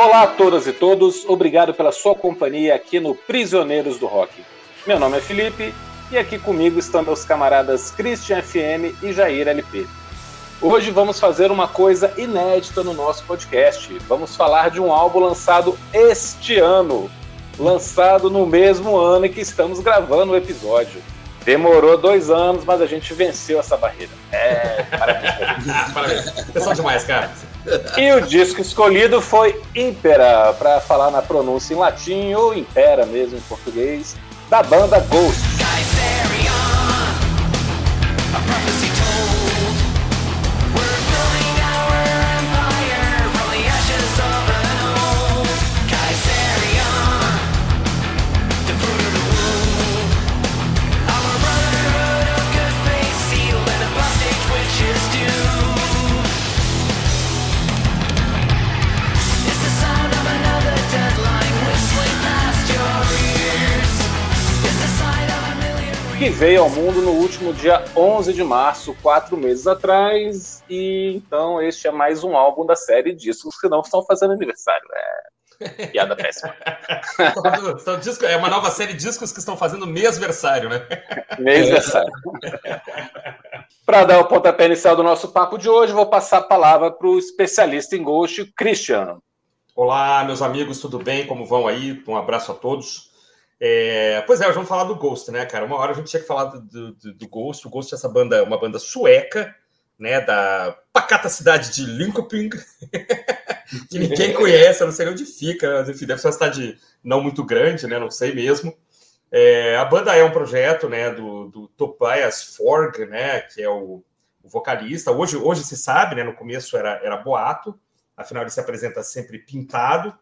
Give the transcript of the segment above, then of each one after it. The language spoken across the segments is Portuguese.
Olá a todas e todos, obrigado pela sua companhia aqui no Prisioneiros do Rock. Meu nome é Felipe e aqui comigo estão meus camaradas Christian FM e Jair LP. Hoje vamos fazer uma coisa inédita no nosso podcast. Vamos falar de um álbum lançado este ano, lançado no mesmo ano em que estamos gravando o episódio. Demorou dois anos, mas a gente venceu essa barreira. É, parabéns. parabéns. Pessoal demais, cara. E o disco escolhido foi Impera, para falar na pronúncia em latim ou Impera mesmo em português, da banda Ghost. Que veio ao mundo no último dia 11 de março, quatro meses atrás, e então este é mais um álbum da série discos que não estão fazendo aniversário. É piada péssima. é uma nova série de discos que estão fazendo mêsversário, né? Mêsversário. Para dar o pontapé inicial do nosso papo de hoje, vou passar a palavra para o especialista em Ghost, Christian. Olá, meus amigos, tudo bem? Como vão aí? Um abraço a todos. É, pois é, vamos falar do Ghost, né, cara? Uma hora a gente tinha que falar do, do, do Ghost. O Ghost é essa banda, uma banda sueca, né, da pacata cidade de Linköping, que ninguém conhece, eu não sei onde fica, enfim, deve ser uma cidade não muito grande, né, não sei mesmo. É, a banda é um projeto, né, do, do Tobias Forg, né, que é o, o, vocalista. Hoje, hoje se sabe, né, no começo era, era boato, afinal ele se apresenta sempre pintado,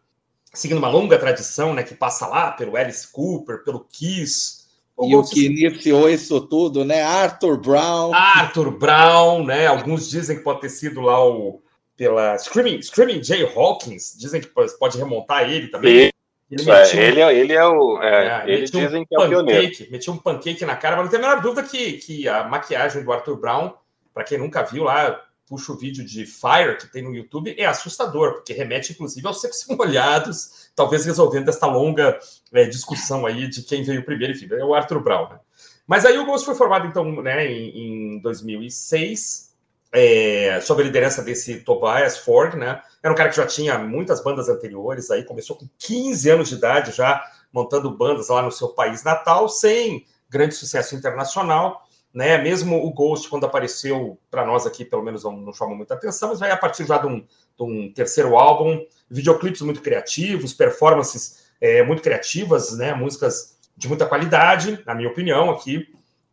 seguindo uma longa tradição, né, que passa lá pelo Alice Cooper, pelo Kiss. E o que iniciou isso tudo, né? Arthur Brown. Arthur Brown, né? Alguns dizem que pode ter sido lá o pela Screaming, Screaming Jay Hawkins, dizem que pode remontar ele também. Ele, é, ele, é, ele é o. É, é, eles dizem um que é o pioneiro. Metia um pancake na cara, mas não tem a menor dúvida que, que a maquiagem do Arthur Brown, para quem nunca viu lá, puxa o vídeo de Fire que tem no YouTube, é assustador, porque remete inclusive aos secos molhados, talvez resolvendo esta longa é, discussão aí de quem veio primeiro, enfim, é o Arthur Brown. Né? Mas aí o Ghost foi formado então né, em, em 2006, é, sob a liderança desse Tobias Ford, né? Era um cara que já tinha muitas bandas anteriores, aí começou com 15 anos de idade já montando bandas lá no seu país natal, sem grande sucesso internacional né? Mesmo o Ghost, quando apareceu para nós aqui, pelo menos não, não chamou muita atenção, mas vai a partir já de um, de um terceiro álbum, videoclipes muito criativos, performances é, muito criativas, né? Músicas de muita qualidade, na minha opinião, aqui.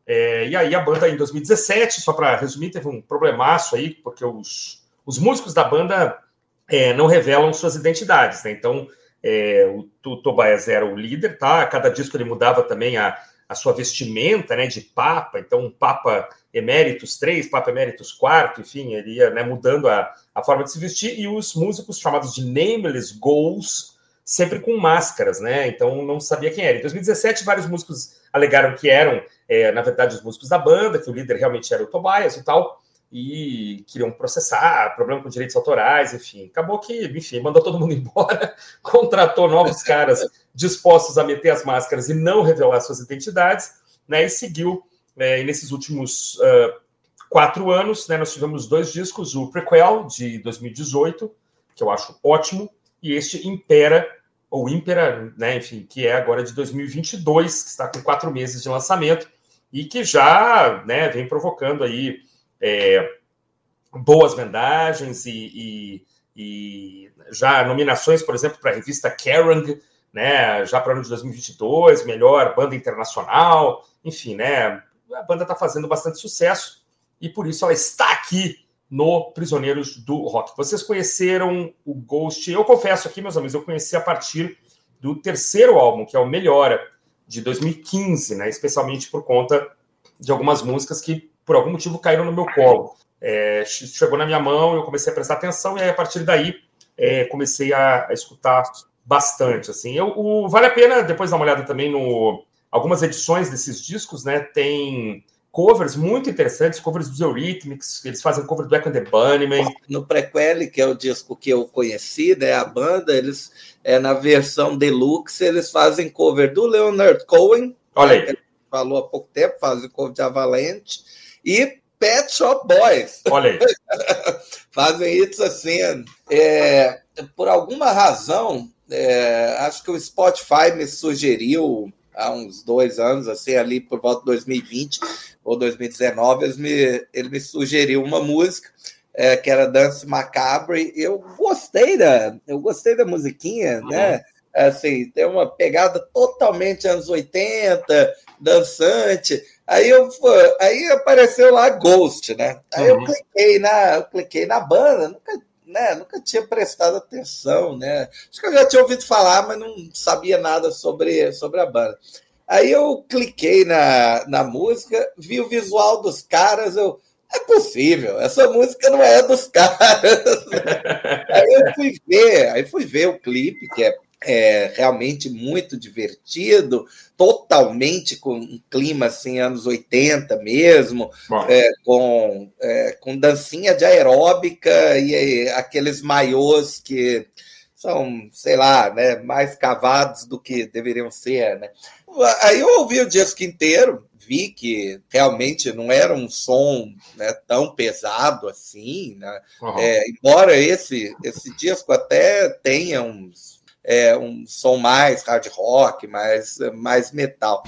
É, e aí a banda em 2017, só para resumir, teve um problemaço aí, porque os, os músicos da banda é, não revelam suas identidades, né? Então, é, o, o Tobias era o líder, tá? Cada disco ele mudava também a, a sua vestimenta né, de Papa, então um Papa Eméritos 3, Papa Eméritos 4, enfim, ele ia né, mudando a, a forma de se vestir, e os músicos chamados de Nameless Goals, sempre com máscaras, né? Então não sabia quem era. Em 2017, vários músicos alegaram que eram, é, na verdade, os músicos da banda, que o líder realmente era o Tobias e tal, e queriam processar, problema com direitos autorais, enfim. Acabou que, enfim, mandou todo mundo embora, contratou novos caras dispostos a meter as máscaras e não revelar suas identidades, né? E seguiu. É, e nesses últimos uh, quatro anos, né, nós tivemos dois discos: o Prequel de 2018, que eu acho ótimo, e este Impera ou Impera, né, enfim, que é agora de 2022, que está com quatro meses de lançamento e que já, né, vem provocando aí é, boas vendagens e, e, e, já nominações, por exemplo, para a revista Kerrang, né, já para o ano de 2022, melhor banda internacional, enfim, né, a banda está fazendo bastante sucesso e por isso ela está aqui no Prisioneiros do Rock. Vocês conheceram o Ghost? Eu confesso aqui, meus amigos, eu conheci a partir do terceiro álbum, que é o Melhora, de 2015, né, especialmente por conta de algumas músicas que, por algum motivo, caíram no meu colo. É, chegou na minha mão, eu comecei a prestar atenção e aí, a partir daí é, comecei a, a, escutar bastante, assim. Eu, o, vale a pena depois dar uma olhada também no algumas edições desses discos, né? Tem covers muito interessantes, covers dos Eurythmics, eles fazem cover do Echo and the Bunnymen. No Prequel, que é o disco que eu conheci, né, a banda, eles, é, na versão deluxe, eles fazem cover do Leonard Cohen, Olha aí. falou há pouco tempo, fazem cover de Avalanche, e Pet Shop Boys. Olha aí. fazem isso assim. É, por alguma razão, é, acho que o Spotify me sugeriu há uns dois anos, assim, ali por volta de 2020 ou 2019, ele me, ele me sugeriu uma música é, que era Dance Macabre. Eu gostei da, eu gostei da musiquinha, uhum. né? Assim, tem uma pegada totalmente anos 80, dançante. Aí eu aí apareceu lá Ghost, né? Aí uhum. eu cliquei na, eu cliquei na banda, nunca né, nunca tinha prestado atenção, né? Acho que eu já tinha ouvido falar, mas não sabia nada sobre, sobre a banda. Aí eu cliquei na, na música, vi o visual dos caras, eu. É possível, essa música não é dos caras. aí eu fui ver, aí fui ver o clipe, que é é realmente muito divertido, totalmente com um clima assim, anos 80 mesmo, é, com, é, com dancinha de aeróbica e, e aqueles maiôs que são, sei lá, né, mais cavados do que deveriam ser. Né? Aí eu ouvi o disco inteiro, vi que realmente não era um som né, tão pesado assim, né? Uhum. É, embora esse, esse disco até tenha uns é, um som mais hard rock, mais, mais metal.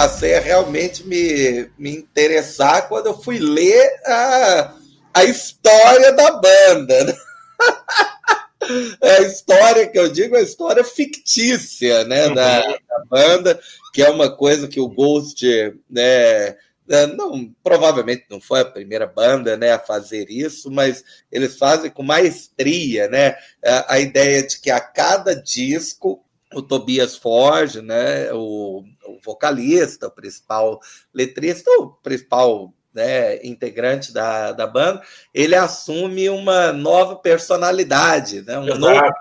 Passei a realmente me, me interessar quando eu fui ler a, a história da banda. Né? a história que eu digo é a história fictícia né, uhum. da, da, banda, que é uma coisa que o Ghost, né, né, não, provavelmente não foi a primeira banda né, a fazer isso, mas eles fazem com maestria né, a, a ideia de que a cada disco o Tobias Forge, né, o, o, vocalista, o principal letrista, o principal né, integrante da, da banda, ele assume uma nova personalidade, né, um Exato. novo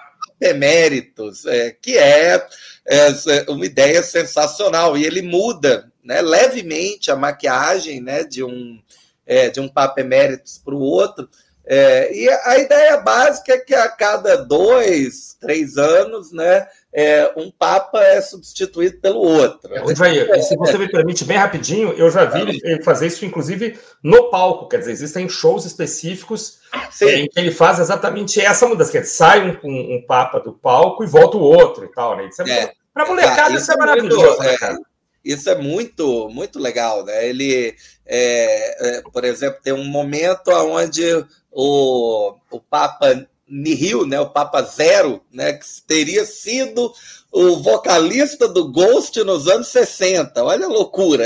eméritos, é, que é, é, uma ideia sensacional. E ele muda né, levemente a maquiagem né, de um, é, de um Papa para o outro, é, e a ideia básica é que a cada dois, três anos, né, é, um Papa é substituído pelo outro. É, Jair, se você me permite, bem rapidinho, eu já vi ele fazer isso, inclusive, no palco. Quer dizer, existem shows específicos é, em que ele faz exatamente essa mudança. Quer dizer, sai um, um, um Papa do palco e volta o outro e tal. Né? Isso é, é. Para molecada, isso, isso é, maravilhoso, né, cara? Isso é muito, muito legal, né? Ele, é, é, por exemplo, tem um momento onde o, o Papa Nihil, né, o Papa Zero, né, que teria sido o vocalista do Ghost nos anos 60. Olha a loucura.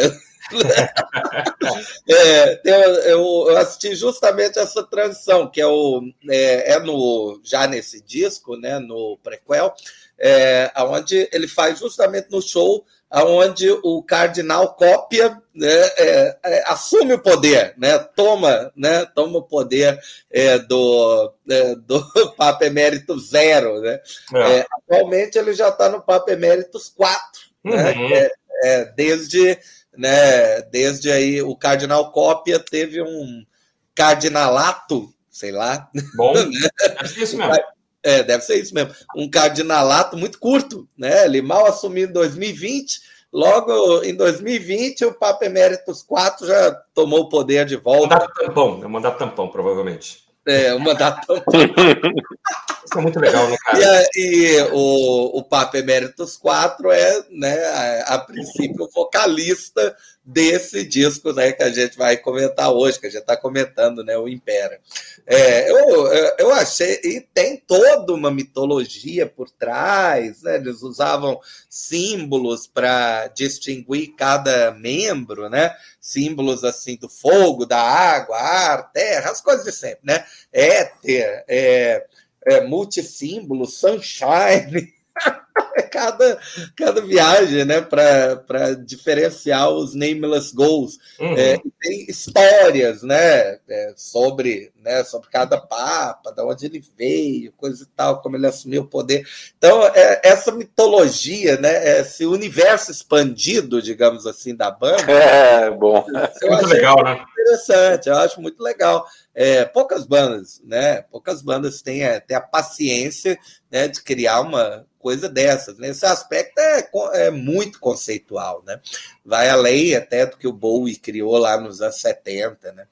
é, eu, eu, assisti justamente essa transição, que é, o, é, é, no, já nesse disco, né, no prequel, é, onde ele faz justamente no show onde o cardinal cópia, né, é, é, assume o poder, né, toma, né, toma o poder é, do, é, do Papa Emérito Zero. Né? É. É, atualmente ele já está no Papa Eméritos 4, né, uhum. né, desde, né, desde aí o cardinal cópia teve um cardinalato, sei lá. Bom, né? é isso mesmo. É, deve ser isso mesmo. Um cardinalato muito curto, né? Ele mal assumiu em 2020, logo em 2020 o Papa Eméritos IV já tomou o poder de volta. Mandato tampão, é mandato tampão, provavelmente. É, o mandato tampão. Isso é muito legal, né, cara? E, e o, o Papa Emeritus 4 é, né, a, a princípio, vocalista desse disco né, que a gente vai comentar hoje, que a gente está comentando, né, o Impera. É, eu, eu achei, e tem toda uma mitologia por trás, né, eles usavam símbolos para distinguir cada membro, né, símbolos assim do fogo, da água, ar, terra, as coisas de sempre, né, éter, é, é, multissímbolo, sunshine, cada, cada viagem, né, para diferenciar os nameless goals. Uhum. É, tem histórias, né, é, sobre, né, sobre cada papa, de onde ele veio, coisa e tal, como ele assumiu o poder. Então, é, essa mitologia, né, esse universo expandido, digamos assim, da banda. É, bom. Eu muito legal, né? Interessante, eu acho muito legal. É, poucas bandas, né? Poucas bandas têm, a, têm a paciência né, de criar uma coisa dessas. Nesse aspecto é, é muito conceitual, né? Vai além até do que o Bowie criou lá nos anos 70, né?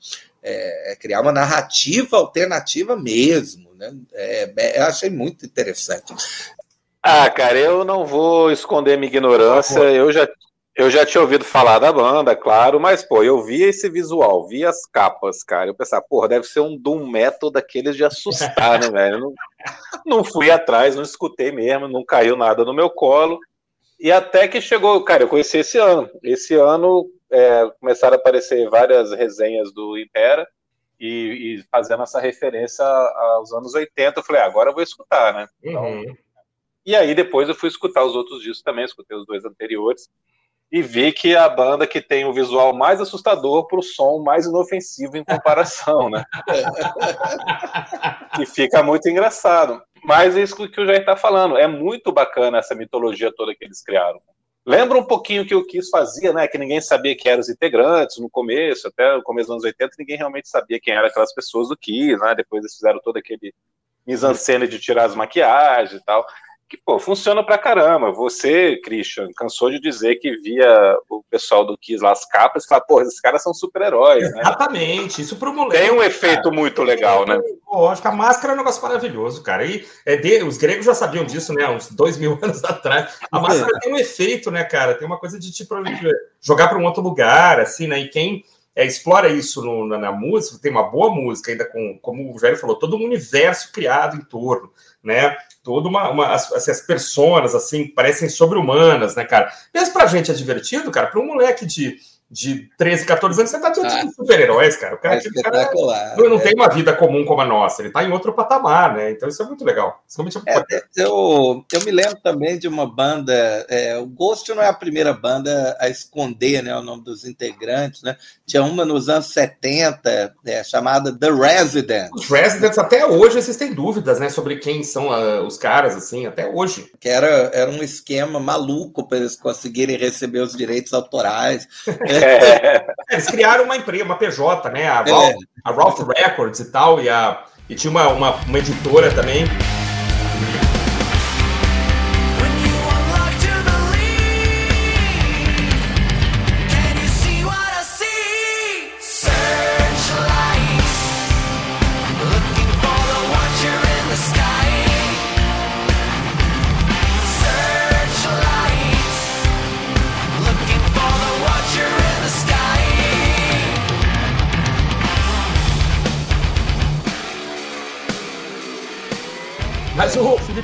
É, é criar uma narrativa alternativa mesmo, né? É, é, eu achei muito interessante. Ah, cara, eu não vou esconder minha ignorância. Eu já eu já tinha ouvido falar da banda, claro, mas, pô, eu vi esse visual, vi as capas, cara. Eu pensava, porra, deve ser um Doom Metal daqueles de assustar, né, velho? Não, não fui atrás, não escutei mesmo, não caiu nada no meu colo. E até que chegou, cara, eu conheci esse ano. Esse ano é, começaram a aparecer várias resenhas do Impera e, e, fazendo essa referência aos anos 80. Eu falei, ah, agora eu vou escutar, né? Então, uhum. E aí depois eu fui escutar os outros discos também, escutei os dois anteriores e vi que a banda que tem o visual mais assustador para o som mais inofensivo em comparação, né? que fica muito engraçado. Mas é isso que o Jair está falando, é muito bacana essa mitologia toda que eles criaram. Lembra um pouquinho que o Kiss fazia, né? Que ninguém sabia quem eram os integrantes no começo, até o começo dos anos 80, ninguém realmente sabia quem eram aquelas pessoas do Kiss, né? Depois eles fizeram todo aquele mise-en-scène de tirar as maquiagens e tal que pô, funciona pra caramba. Você, Christian, cansou de dizer que via o pessoal do Kiss lá as capas e fala, pô, esses caras são super-heróis, né? Exatamente, isso pro moleque. Tem um efeito cara. muito legal, né? Pô, acho que a máscara é um negócio maravilhoso, cara. E é de, os gregos já sabiam disso, né? Uns dois mil anos atrás. A máscara tem um efeito, né, cara? Tem uma coisa de tipo jogar para um outro lugar, assim, né? E quem é, explora isso no, na, na, música, tem uma boa música, ainda com, como o Jair falou, todo um universo criado em torno, né? Toda uma. uma as, as personas, assim, parecem sobre-humanas, né, cara? Mesmo pra gente é divertido, cara, para um moleque de de 13, 14 anos, você tá diante ah, de super-heróis, cara. O cara, é espetacular. Cara não, é. tem uma vida comum como a nossa, ele tá em outro patamar, né? Então isso é muito legal. É, eu, eu me lembro também de uma banda, é, o Ghost não é a primeira banda a esconder né, o nome dos integrantes, né? Tinha uma nos anos 70, é, chamada The Residents. Os Residents, até hoje, existem dúvidas, né, sobre quem são uh, os caras, assim, até hoje. Que era, era um esquema maluco para eles conseguirem receber os direitos autorais. É. Eles criaram uma empresa, uma PJ, né? A Ralph, é. a Ralph Records e tal, e, a, e tinha uma, uma, uma editora também.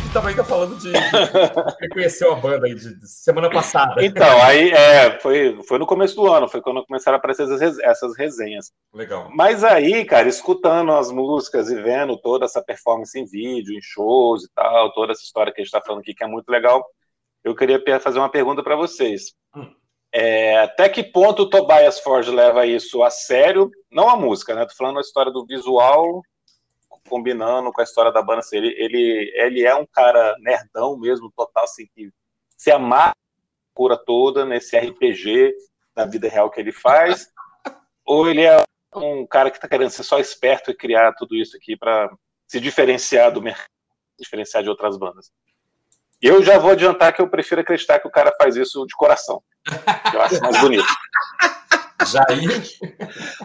Felipe estava ainda falando de, de conheceu a banda aí de, de, semana passada. Então, aí é, foi, foi no começo do ano, foi quando começaram a aparecer essas, essas resenhas. Legal. Mas aí, cara, escutando as músicas e vendo toda essa performance em vídeo, em shows e tal, toda essa história que a gente está falando aqui, que é muito legal, eu queria fazer uma pergunta para vocês. Hum. É, até que ponto o Tobias Forge leva isso a sério? Não a música, né? Tô falando a história do visual combinando com a história da banda. Assim, ele, ele, ele é um cara nerdão mesmo, total, assim, que se amar a cura toda nesse RPG da vida real que ele faz, ou ele é um cara que está querendo ser só esperto e criar tudo isso aqui para se diferenciar do mercado, diferenciar de outras bandas. Eu já vou adiantar que eu prefiro acreditar que o cara faz isso de coração. Eu acho mais bonito. Jair?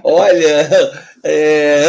Olha, É,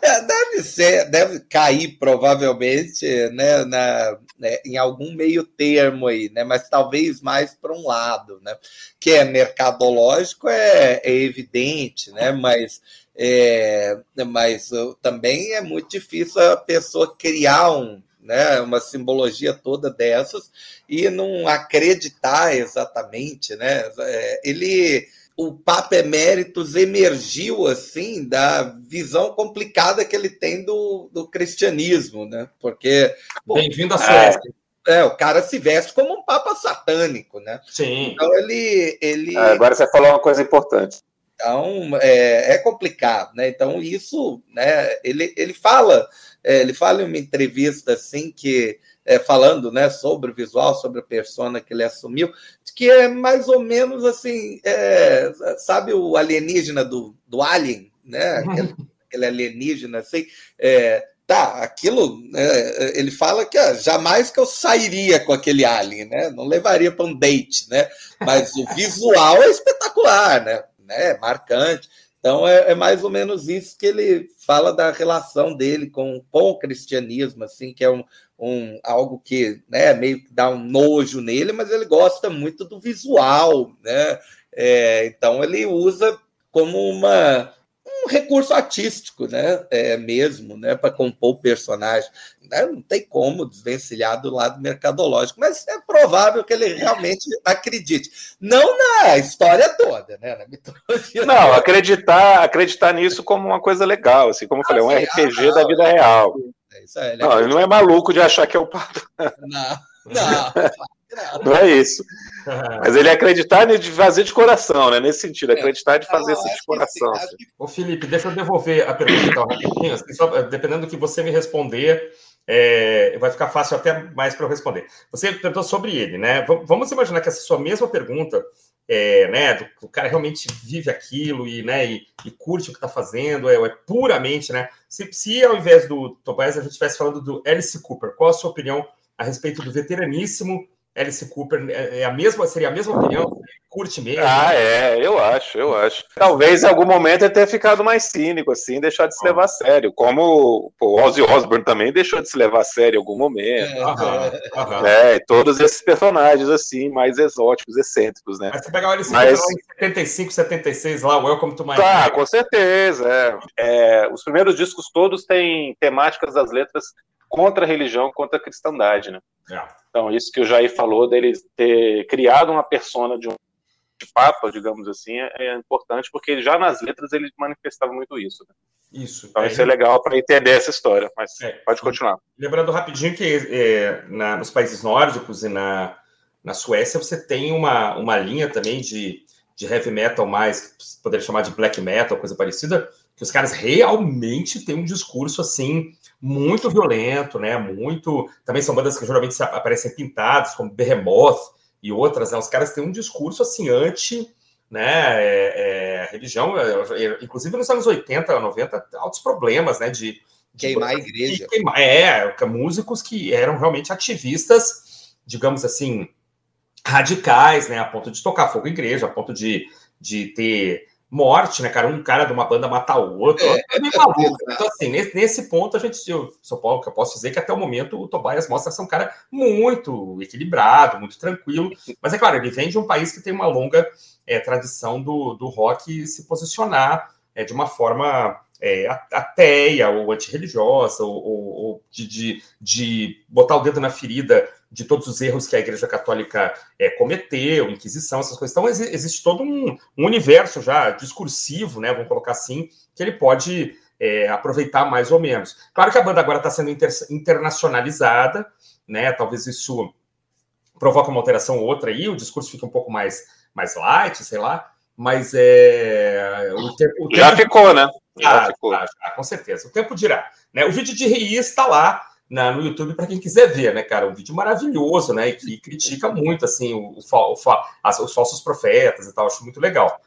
é, deve ser, deve cair provavelmente né, na, né, em algum meio termo aí, né, mas talvez mais para um lado, né, que é mercadológico, é, é evidente, né, mas, é, mas também é muito difícil a pessoa criar um, né, uma simbologia toda dessas e não acreditar exatamente, né, é, ele o Papa Eméritos emergiu assim da visão complicada que ele tem do, do cristianismo, né? Porque bem-vindo à Suécia. É, é, o cara se veste como um papa satânico, né? Sim. Então ele, ele. Ah, agora você falou uma coisa importante. Então é, é complicado, né? Então isso, né? Ele, ele fala, é, ele fala em uma entrevista assim que é, falando né, sobre o visual, sobre a persona que ele assumiu, que é mais ou menos assim, é, sabe o alienígena do, do Alien, né? Aquele, aquele alienígena assim. É, tá, aquilo, né, ele fala que ah, jamais que eu sairia com aquele alien, né? Não levaria para um date, né? Mas o visual é espetacular, né? né? Marcante. Então é, é, mais ou menos isso que ele fala da relação dele com, com o cristianismo, assim, que é um, um algo que né, meio que dá um nojo nele, mas ele gosta muito do visual, né? É, então ele usa como uma um recurso artístico, né? É, mesmo, né? Para compor o personagem. Né? Não tem como desvencilhar do lado mercadológico, mas é provável que ele realmente acredite. Não na história toda, né? Na mitologia. Não, toda. acreditar, acreditar nisso como uma coisa legal, assim, como eu falei, um ah, RPG ah, da vida real. É isso aí, não, ele não é maluco de achar que é o Papa. Não, não. Não é isso. Mas ele acreditar de fazer de coração, né? Nesse sentido, acreditar de fazer isso de coração. Assim. Ô, Felipe, deixa eu devolver a pergunta então, rapidinho. Assim, só, dependendo do que você me responder, é, vai ficar fácil até mais para eu responder. Você perguntou sobre ele, né? Vamos imaginar que essa sua mesma pergunta, é, né? Do, o cara realmente vive aquilo e, né, e, e curte o que está fazendo, é, é, puramente, né? Se, se ao invés do Tobias a gente estivesse falando do Alice Cooper, qual a sua opinião a respeito do veteraníssimo Alice Cooper é, é a mesma, seria a mesma opinião? Curte mesmo? Ah, é, eu acho, eu acho. Talvez em algum momento ele tenha ficado mais cínico, assim, deixar de se levar a sério. Como o Ozzy Osbourne também deixou de se levar a sério em algum momento. É, É, todos esses personagens, assim, mais exóticos, excêntricos, né? Mas você pegar o Alice Mas... Cooper em 75, 76, lá, Welcome to My Tá, com certeza. É. É, os primeiros discos todos têm temáticas das letras contra a religião, contra a cristandade, né? É. Então, isso que o Jair falou dele ter criado uma persona de um papa, digamos assim, é, é importante porque já nas letras ele manifestava muito isso. Né? Isso. Então, é, isso é legal para entender essa história. Mas é, pode continuar. Lembrando rapidinho que é, na, nos países nórdicos e na, na Suécia você tem uma, uma linha também de, de heavy metal mais, poderia chamar de black metal, coisa parecida, que os caras realmente têm um discurso assim muito violento, né? Muito. Também são bandas que geralmente aparecem pintadas, como Behemoth e outras, né? Os caras têm um discurso assim anti, né? É, é, religião, é, é inclusive nos anos 80, 90, altos problemas, né? De, queimar a igreja. Queimar, é, músicos que eram realmente ativistas, digamos assim, radicais, né? A ponto de tocar fogo em igreja, a ponto de, de ter morte, né, cara? Um cara de uma banda matar o outro. É, é meio maluco. Então, assim, nesse, nesse ponto, a gente, eu, Paulo, que eu posso dizer que até o momento o Tobias mostra ser um cara muito equilibrado, muito tranquilo. Mas é claro, ele vem de um país que tem uma longa é, tradição do, do rock se posicionar é, de uma forma é, ateia ou antirreligiosa, ou, ou, ou de, de, de, botar o dedo na ferida de todos os erros que a Igreja Católica é, cometeu, Inquisição, essas coisas. Então, existe todo um, um, universo já discursivo, né, vamos colocar assim, que ele pode é, aproveitar mais ou menos. Claro que a banda agora está sendo inter, internacionalizada, né, talvez isso provoque uma alteração ou outra aí, o discurso fica um pouco mais, mais light, sei lá, mas é. O tempo, o tempo... Já ficou, né? Já ah, ficou. Ah, ah, com certeza. O tempo dirá. Né? O vídeo de Reis está lá na, no YouTube para quem quiser ver, né, cara? Um vídeo maravilhoso, né? E que critica muito, assim, o, o, o as, os falsos profetas e tal. Acho muito legal.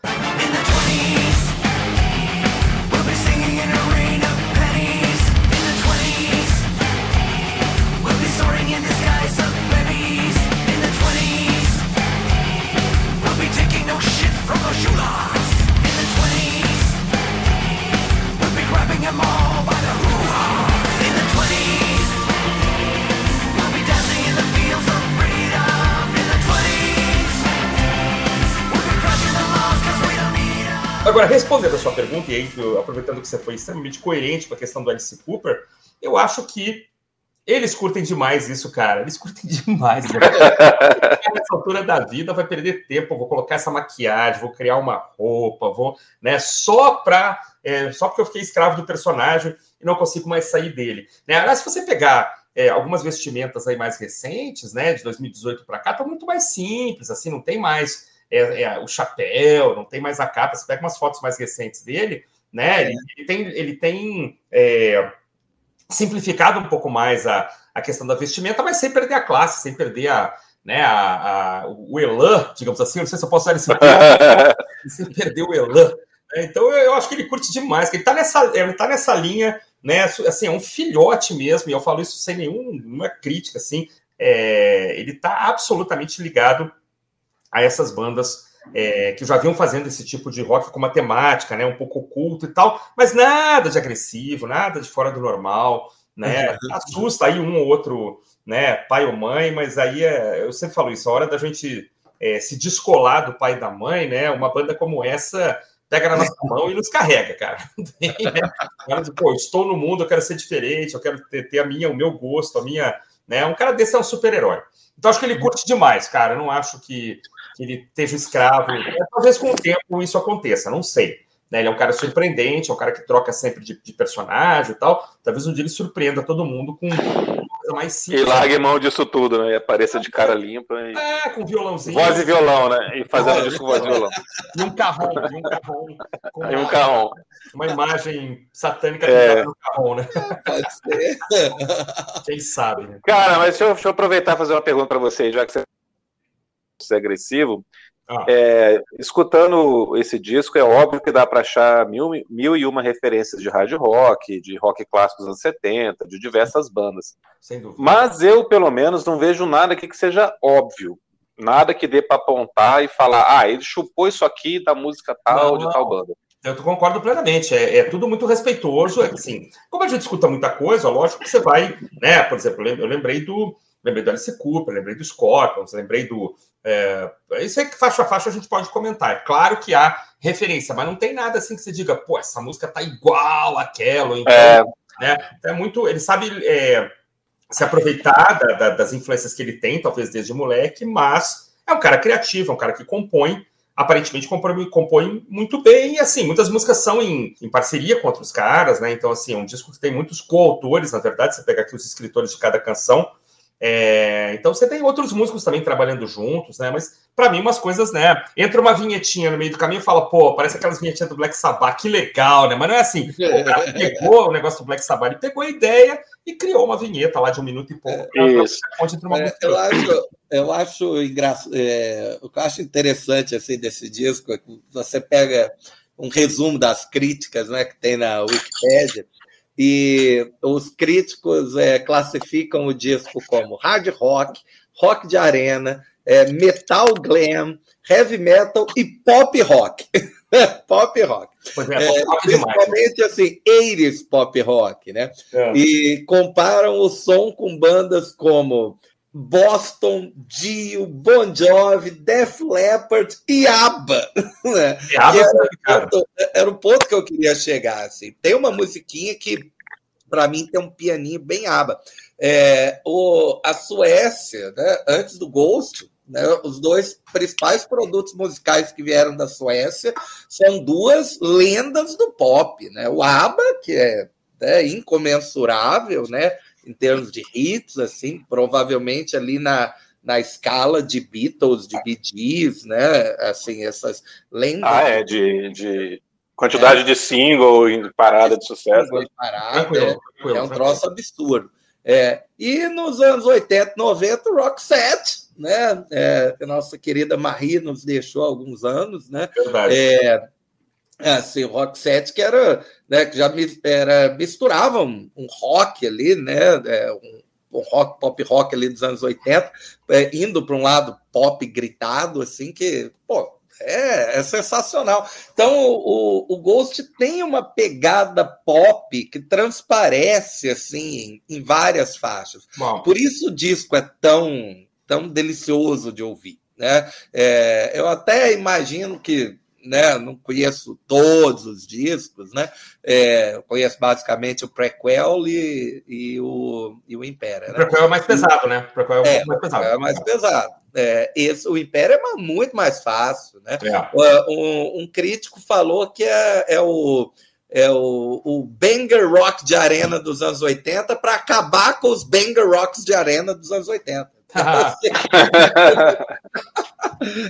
Agora, respondendo a sua pergunta, e aí, aproveitando que você foi extremamente coerente com a questão do Alice Cooper, eu acho que eles curtem demais isso, cara. Eles curtem demais. Nessa altura da vida vai perder tempo. Vou colocar essa maquiagem, vou criar uma roupa, vou, né? Só para, é, só porque eu fiquei escravo do personagem e não consigo mais sair dele. Né? Aliás, se você pegar é, algumas vestimentas aí mais recentes, né, de 2018 para cá, tá muito mais simples. Assim, não tem mais é, é, o chapéu, não tem mais a capa. Você pega umas fotos mais recentes dele, né? É. Ele, tem, ele tem é, simplificado um pouco mais a, a questão da vestimenta, mas sem perder a classe, sem perder a, né, a, a, o elan, digamos assim. não sei se eu posso usar esse sem perder o elan. Né? Então eu, eu, acho que ele curte demais, que ele está nessa, ele tá nessa linha, né? Assim, é um filhote mesmo, e eu falo isso sem nenhuma crítica, assim. É, ele está absolutamente ligado a essas bandas é, que já vinham fazendo esse tipo de rock com uma temática, né, um pouco oculto e tal, mas nada de agressivo, nada de fora do normal, né? Uhum. Assusta aí um ou outro, né, pai ou mãe, mas aí é, eu sempre falo isso, a hora da gente é, se descolar do pai e da mãe, né? Uma banda como essa pega na nossa mão e nos carrega, cara. né? Pô, estou no mundo, eu quero ser diferente, eu quero ter, ter a minha, o meu gosto, a minha, né? Um cara desse é um super-herói. Então acho que ele curte demais, cara. Eu não acho que que ele esteja escravo. Talvez com o tempo isso aconteça, não sei. Né? Ele é um cara surpreendente, é um cara que troca sempre de, de personagem e tal. Talvez um dia ele surpreenda todo mundo com coisa mais simples. E largue mão disso tudo, né? E apareça de cara limpa. E... É, com violãozinho. Voz e violão, né? E fazendo isso com voz e violão. E um carrão, e um carrão. E um carrão. Uma imagem satânica é. no carrão, né? Pode ser. Quem sabe, né? Cara, mas deixa eu, deixa eu aproveitar e fazer uma pergunta para vocês, já que você agressivo. Ah. É, escutando esse disco, é óbvio que dá para achar mil, mil e uma referências de hard rock, de rock clássico dos anos 70, de diversas bandas. Mas eu, pelo menos, não vejo nada aqui que seja óbvio. Nada que dê para apontar e falar, ah, ele chupou isso aqui da música tal, não, de tal banda. Eu concordo plenamente. É, é, tudo muito respeitoso. É assim, como a gente escuta muita coisa, lógico que você vai, né? Por exemplo, eu lembrei do lembrei do Alice Cooper, lembrei do Scorpions, lembrei do. É, isso aí que faixa a faixa a gente pode comentar. É claro que há referência, mas não tem nada assim que você diga, pô, essa música tá igual àquela. Então, é. Né, então é muito. Ele sabe é, se aproveitar da, da, das influências que ele tem, talvez desde moleque, mas é um cara criativo, é um cara que compõe. Aparentemente compõe, compõe muito bem, e assim, muitas músicas são em, em parceria com outros caras, né? Então, assim, é um disco que tem muitos coautores, na verdade, você pega aqui os escritores de cada canção, é, então você tem outros músicos também trabalhando juntos, né? Mas para mim umas coisas, né? Entra uma vinhetinha no meio do caminho e fala, pô, parece aquelas vinhetinhas do Black Sabbath, que legal, né? Mas não é assim. O cara pegou o negócio do Black Sabbath, ele pegou a ideia e criou uma vinheta lá de um minuto e pouco. É, eu acho, eu acho engraçado, é, eu acho interessante assim desse disco é você pega um resumo das críticas, né, que tem na Wikipedia e os críticos é, classificam o disco como hard rock, rock de arena, é, metal glam, heavy metal e pop rock. pop rock. É, é, principalmente assim, 80s pop rock, né? É. E comparam o som com bandas como Boston, Dio, Bon Jovi, Def Leppard e ABBA. Né? E ABBA era, o ponto, era o ponto que eu queria chegar. Assim. Tem uma musiquinha que, para mim, tem um pianinho bem ABBA. É, o, a Suécia, né, antes do Ghost, né, os dois principais produtos musicais que vieram da Suécia são duas lendas do pop. Né? O ABBA, que é né, incomensurável, né? Em termos de hits, assim, provavelmente ali na, na escala de Beatles, de Bee Gees, né? Assim, essas lendas. Ah, é, de, de quantidade é. de single em parada de sucesso. Parada, é, é, um troço absurdo. É, e nos anos 80, 90, o Rock Set, né? É, a nossa querida Marie nos deixou há alguns anos, né? Verdade. É, assim, o rock set que era, né, que já era, misturava um, um rock ali, né, é, um, um, rock, pop rock ali dos anos 80, é, indo para um lado pop gritado, assim, que, pô, é, é sensacional. Então, o, o Ghost tem uma pegada pop que transparece, assim, em, em várias faixas. Bom. Por isso o disco é tão, tão delicioso de ouvir, né? É, eu até imagino que né? Não conheço todos os discos, né? É, conheço basicamente o Prequel e, e o, e o Império. Né? O Prequel é mais pesado, né? O Prequel é, é mais pesado. É mais pesado. É, esse, o Império é muito mais fácil, né? É. Um, um, crítico falou que é, é o é o, o banger rock de arena dos anos 80 para acabar com os banger rocks de arena dos anos 80.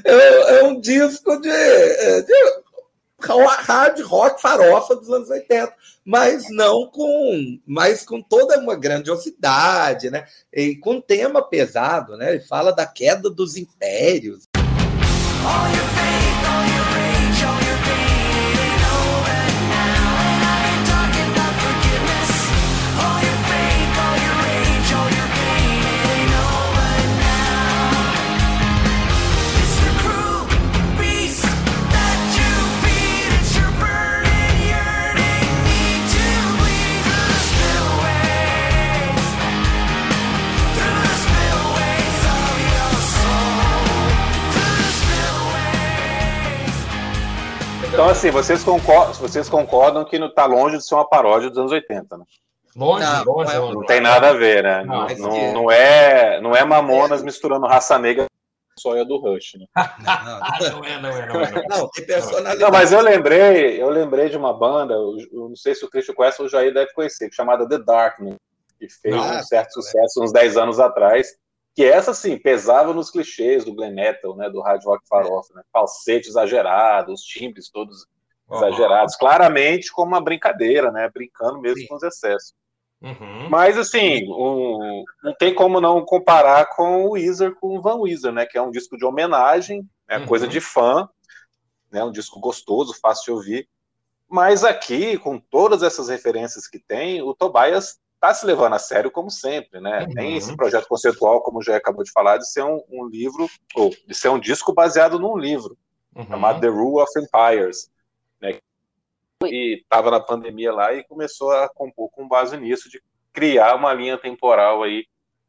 É, é, um disco de, é, de hard rock farofa dos anos 80, mas não com, mas com toda uma grandiosidade, né? E com tema pesado, né? Ele fala da queda dos impérios. Então, assim, vocês concordam, vocês concordam que não está longe de ser uma paródia dos anos 80, né? Longe, não, longe, não, é, não tem nada a ver, né? Não, não, não, é, não é Mamonas misturando raça negra com do Rush, né? Não, não, é, não é, não é. Não, tem personalidade. Não, mas eu lembrei, eu lembrei de uma banda, eu, eu não sei se o Christian conhece, o Jair deve conhecer, chamada The Darkness, que fez um certo sucesso uns 10 anos atrás que essa, sim, pesava nos clichês do glam metal, né, do hard rock farofa, né, falsete exagerado, os timbres todos uhum. exagerados, claramente como uma brincadeira, né, brincando mesmo sim. com os excessos. Uhum. Mas, assim, um, não tem como não comparar com o Weezer, com o Van Weezer, né, que é um disco de homenagem, é uhum. coisa de fã, né, um disco gostoso, fácil de ouvir, mas aqui, com todas essas referências que tem, o Tobias está se levando a sério como sempre, né? Uhum. Tem esse projeto conceitual, como já acabou de falar, de ser um, um, livro, ou de ser um disco baseado num livro, uhum. chamado The Rule of Empires, né? E estava na pandemia lá e começou a compor com base nisso, de criar uma linha temporal aí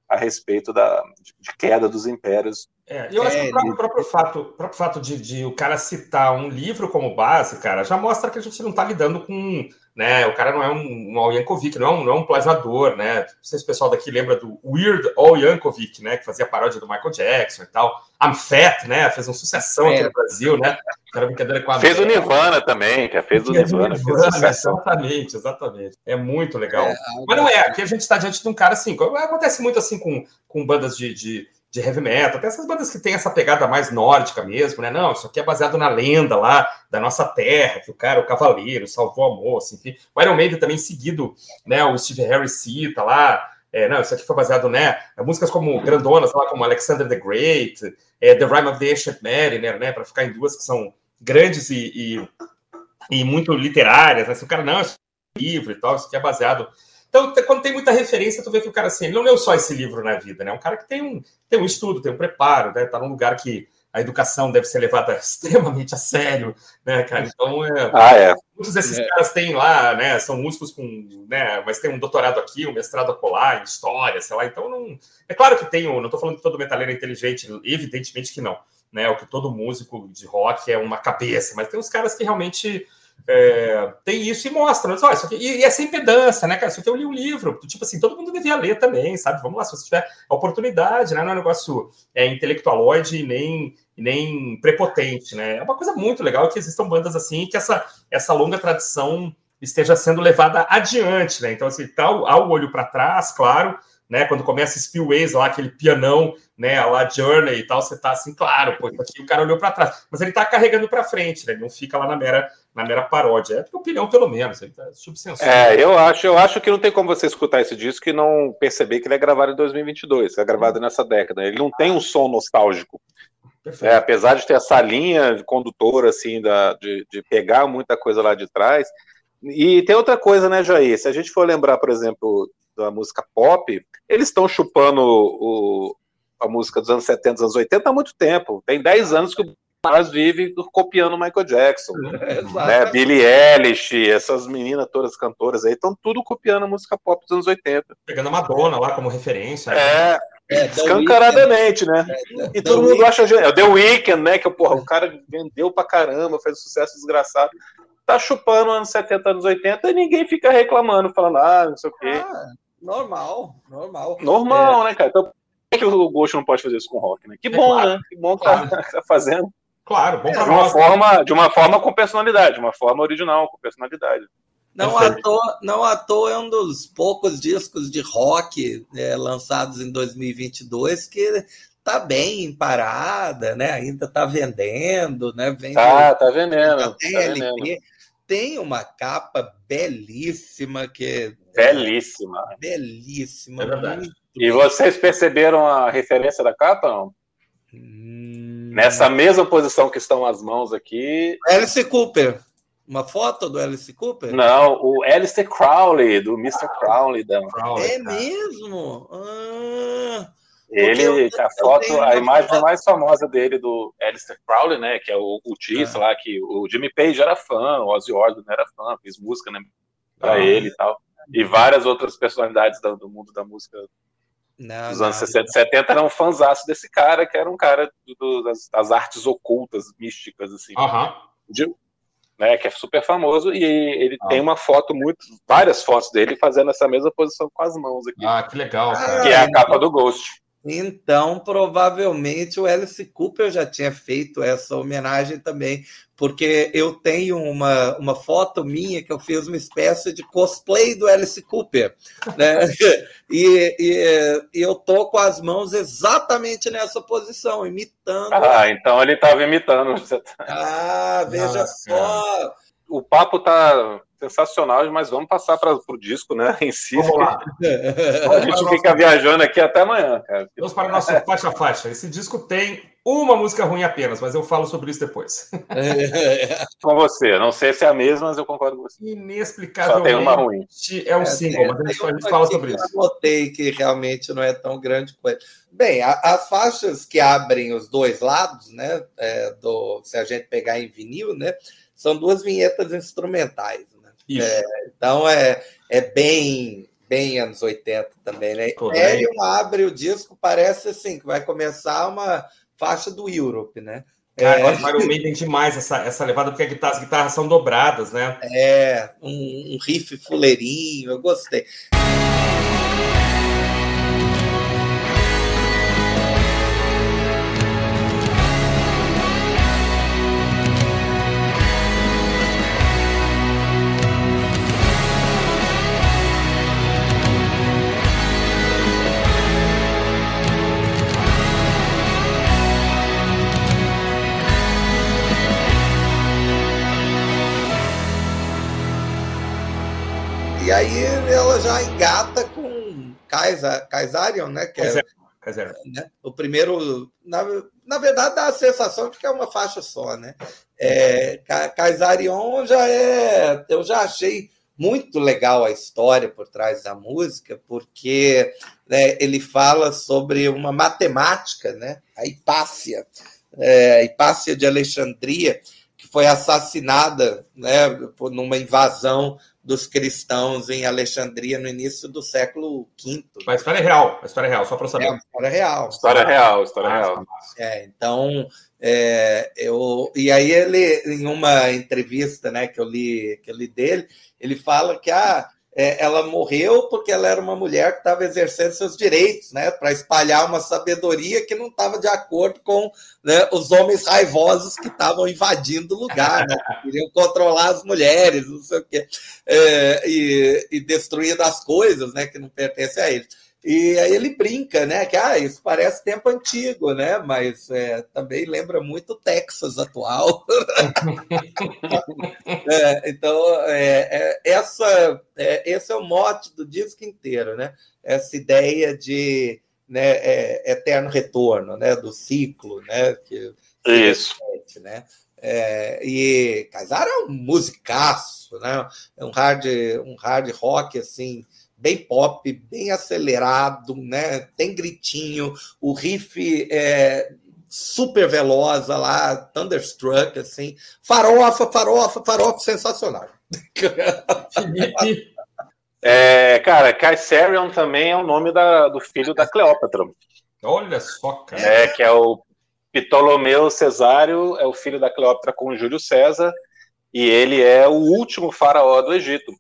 a respeito da de queda dos impérios. É, eu acho é, que o próprio, próprio fato, próprio fato de, de, o cara citar um livro como base, cara, já mostra que a gente não está lidando com né? O cara não é um, um Al Yankovic, não é um, não é um plagiador, né? Não sei se o pessoal daqui lembra do Weird Al Yankovic, né? Que fazia paródia do Michael Jackson e tal. I'm Fat, né? Fez uma sucessão aqui no Brasil, né? Era brincadeira com a Fez o Nirvana também, que fez o Nirvana. Nirvana exatamente, exatamente. É muito legal. É, Mas não é, aqui a gente está diante de um cara assim, acontece muito assim com, com bandas de, de de heavy metal, até essas bandas que tem essa pegada mais nórdica mesmo, né? Não, isso aqui é baseado na lenda lá da nossa terra, que o cara, o cavaleiro, salvou a moça, enfim. O Iron Maiden também seguido, né? O Steve Harris cita lá, é, não, isso aqui foi baseado, né? Músicas como grandonas, lá como Alexander the Great, é, The Rime of the Ancient Mariner, né? Para ficar em duas que são grandes e, e, e muito literárias, né? Se o cara, não, isso é livro e tal, isso aqui é baseado então, quando tem muita referência, tu vê que o cara, assim, ele não leu só esse livro na vida, né? É um cara que tem um, tem um estudo, tem um preparo, né? Tá num lugar que a educação deve ser levada extremamente a sério, né, cara? Então, é, ah, é. muitos desses é. caras têm lá, né, são músicos com, né, mas tem um doutorado aqui, um mestrado acolá em história, sei lá, então não... É claro que tem, não estou falando que todo metaleiro é inteligente, evidentemente que não, né, o que todo músico de rock é uma cabeça, mas tem uns caras que realmente é, tem isso e mostra. Mas, ó, isso aqui, e, e, é sem pedância, né, cara? Isso aqui eu li um livro. Tipo assim, todo mundo devia ler também, sabe? Vamos lá, se você tiver a oportunidade, né? Não é um negócio é, intelectualoide nem, nem prepotente, né? É uma coisa muito legal que existam bandas assim e que essa, essa longa tradição esteja sendo levada adiante, né? Então, assim, tá ao olho para trás, claro, né? Quando começa Spillways lá, aquele pianão, né? Lá Journey e tal, você tá assim, claro, pô, aqui o cara olhou para trás, mas ele tá carregando para frente, né? Ele não fica lá na mera, na mera paródia. É a minha opinião, pelo menos. Ele tá subcensor. É, eu acho, eu acho que não tem como você escutar esse disco e não perceber que ele é gravado em 2022, é gravado nessa década. Ele não tem um som nostálgico. É, apesar de ter essa linha condutora, assim, da, de, de pegar muita coisa lá de trás. E tem outra coisa, né, Jair? Se a gente for lembrar, por exemplo, da música pop, eles estão chupando o, a música dos anos 70, dos anos 80 há muito tempo. Tem 10 anos que o Braz vive copiando o Michael Jackson. É, né? Billie Eilish, essas meninas todas cantoras aí, estão tudo copiando a música pop dos anos 80. Pegando a Madonna lá como referência. É, É, Escancaradamente, né? É, e todo mundo acha. É o The Weeknd, né? Que porra, o cara vendeu pra caramba, fez um sucesso desgraçado. Tá chupando anos 70, anos 80 e ninguém fica reclamando, falando, ah, não sei o quê. Ah, normal, normal. Normal, é. né, cara? Então, por que o Ghost não pode fazer isso com o rock, né? Que é bom, claro. né? Que bom que tá, claro. tá fazendo. Claro, bom pra de uma nós. Forma, de uma forma com personalidade, de uma forma original, com personalidade. Não à, toa, não à toa é um dos poucos discos de rock é, lançados em 2022 que tá bem em parada, né? Ainda tá vendendo, né? Vende, tá, tá vendendo. Tá vendendo. Tem uma capa belíssima que belíssima, é, belíssima. É verdade. E vocês perceberam a referência da capa, não? Hum... Nessa mesma posição que estão as mãos aqui. Alice Cooper. Uma foto do Alice Cooper? Não, o Alistair Crowley, do Mr. Crowley. Da... É mesmo? Ah, ele, a foto, a imagem mais famosa dele do Alistair Crowley, né? Que é o, Tiz é. lá, que o Jimmy Page era fã, o Ozzy Osbourne era fã, fez música, né? Pra ah. ele e tal. E várias outras personalidades do, do mundo da música não, dos anos não, 60 e 70 eram fãzaço desse cara, que era um cara do, do, das, das, artes ocultas, místicas, assim. Uhum né, que é super famoso, e ele ah. tem uma foto muito, várias fotos dele fazendo essa mesma posição com as mãos aqui. Ah, que legal. Cara. Que é a capa do Ghost. Então, provavelmente o Alice Cooper já tinha feito essa homenagem também, porque eu tenho uma, uma foto minha que eu fiz uma espécie de cosplay do Alice Cooper, né? e, e, e eu tô com as mãos exatamente nessa posição, imitando. Ah, então ele estava imitando. Ah, veja Nossa. só. O papo tá sensacional, mas vamos passar para o disco, né? Em si. Vamos lá. a gente fica viajando aqui até amanhã, cara. Vamos para o nosso faixa faixa. Esse disco tem uma música ruim apenas, mas eu falo sobre isso depois. com você. Não sei se é a mesma, mas eu concordo com você. Inexplicável. Só tem uma ruim. É um é, single, mas a gente, a gente fala sobre isso. Eu notei que realmente não é tão grande coisa. Bem, a, as faixas que abrem os dois lados, né? É, do, se a gente pegar em vinil, né? São duas vinhetas instrumentais. É, então é, é bem bem anos 80 também, né? Hélio abre o disco, parece assim, que vai começar uma faixa do Europe, né? Cara, é... agora o Iron Maiden demais essa, essa levada, porque as guitarras são dobradas, né? É, um, um riff fuleirinho, eu gostei. Aí ela já engata com Kaisarion, né? Que é, né? O primeiro, na, na verdade, dá a sensação de que é uma faixa só, né? É, Kaisarion já é. Eu já achei muito legal a história por trás da música, porque né, ele fala sobre uma matemática, né? A Hipácia, é, Hipácia de Alexandria, que foi assassinada né, por numa invasão dos cristãos em Alexandria no início do século V. A história é real, a história é real, só para saber. É, história real. História real, história real. É, então, é, eu, e aí ele, em uma entrevista né, que, eu li, que eu li dele, ele fala que ah, é, ela morreu porque ela era uma mulher que estava exercendo seus direitos, né, para espalhar uma sabedoria que não estava de acordo com né, os homens raivosos que estavam invadindo o lugar, né, que queriam controlar as mulheres, não sei o quê, é, e, e destruindo as coisas, né, que não pertencem a eles. E aí ele brinca, né? Que ah, isso parece tempo antigo, né? Mas é, também lembra muito o Texas atual. é, então, é, é essa, é, esse é o mote do disco inteiro, né? Essa ideia de né, é, eterno retorno, né? Do ciclo, né? Que, isso. Repete, né? E Kaysar é um musicaço, né? É um hard, um hard rock assim bem pop, bem acelerado, né? Tem gritinho, o riff é super veloz lá, Thunderstruck, assim, farofa, farofa, farofa, sensacional. É, cara, Caesarion também é o nome da, do filho da Cleópatra. Olha só, cara. É, que é o Ptolomeu Cesário, é o filho da Cleópatra com Júlio César, e ele é o último faraó do Egito.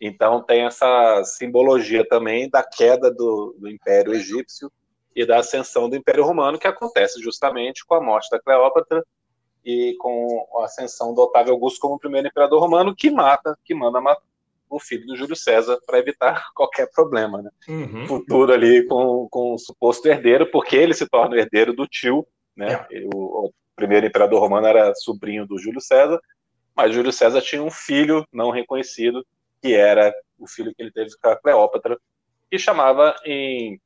Então tem essa simbologia também da queda do, do Império Egípcio e da ascensão do Império Romano, que acontece justamente com a morte da Cleópatra e com a ascensão do Otávio Augusto como primeiro imperador romano, que mata, que manda matar o filho do Júlio César para evitar qualquer problema né? uhum. futuro ali com, com o suposto herdeiro, porque ele se torna o herdeiro do tio, né? É. O, o, primeiro imperador romano era sobrinho do Júlio César, mas Júlio César tinha um filho não reconhecido, que era o filho que ele teve com a Cleópatra, que chamava em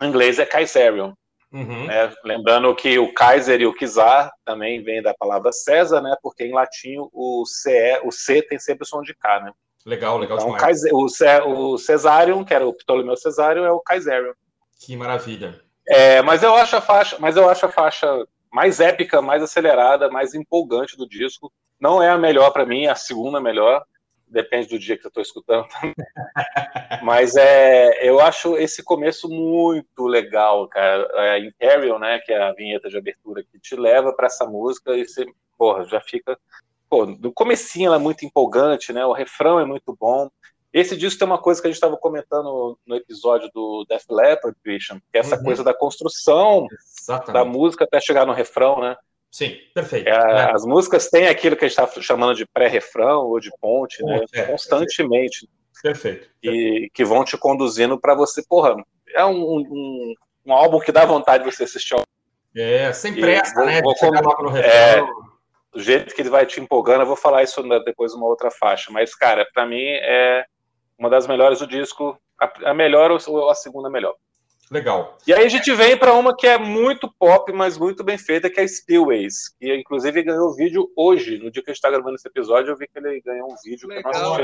inglês é Caesarion. Uhum. Né? Lembrando que o Kaiser e o Czar também vem da palavra César, né? Porque em latim o C, o C tem sempre o som de K, né? Legal, legal então, demais. O, o Cesarion, que era o Ptolomeu Cesarion, é o Caesarion. Que maravilha. É, mas eu acho a faixa, mas eu acho a faixa mais épica, mais acelerada, mais empolgante do disco. Não é a melhor para mim, é a segunda melhor. Depende do dia que eu estou escutando. mas é, eu acho esse começo muito legal, cara. É Imperial, né, que é a vinheta de abertura que te leva para essa música e você, porra, já fica pô, no comecinho ela é muito empolgante, né? O refrão é muito bom. Esse disco tem uma coisa que a gente estava comentando no episódio do Def Leppard, Christian, que é essa uhum. coisa da construção Exatamente. da música até chegar no refrão, né? Sim, perfeito. É, é. As músicas têm aquilo que a gente está chamando de pré-refrão ou de ponte, né? É, Constantemente. Perfeito. E que vão te conduzindo para você, porra, é um, um, um, álbum que dá vontade de você assistir. É, sem pressa, vou, né? Vou, de chegar logo no refrão. É, do jeito que ele vai te empolgando, eu vou falar isso depois numa outra faixa. Mas, cara, para mim é uma das melhores do disco, a, melhor ou a segunda melhor. Legal. E aí a gente vem para uma que é muito pop, mas muito bem feita, que é Spillways, que inclusive ganhou vídeo hoje, no dia que a gente está gravando esse episódio, eu vi que ele ganhou um vídeo Legal,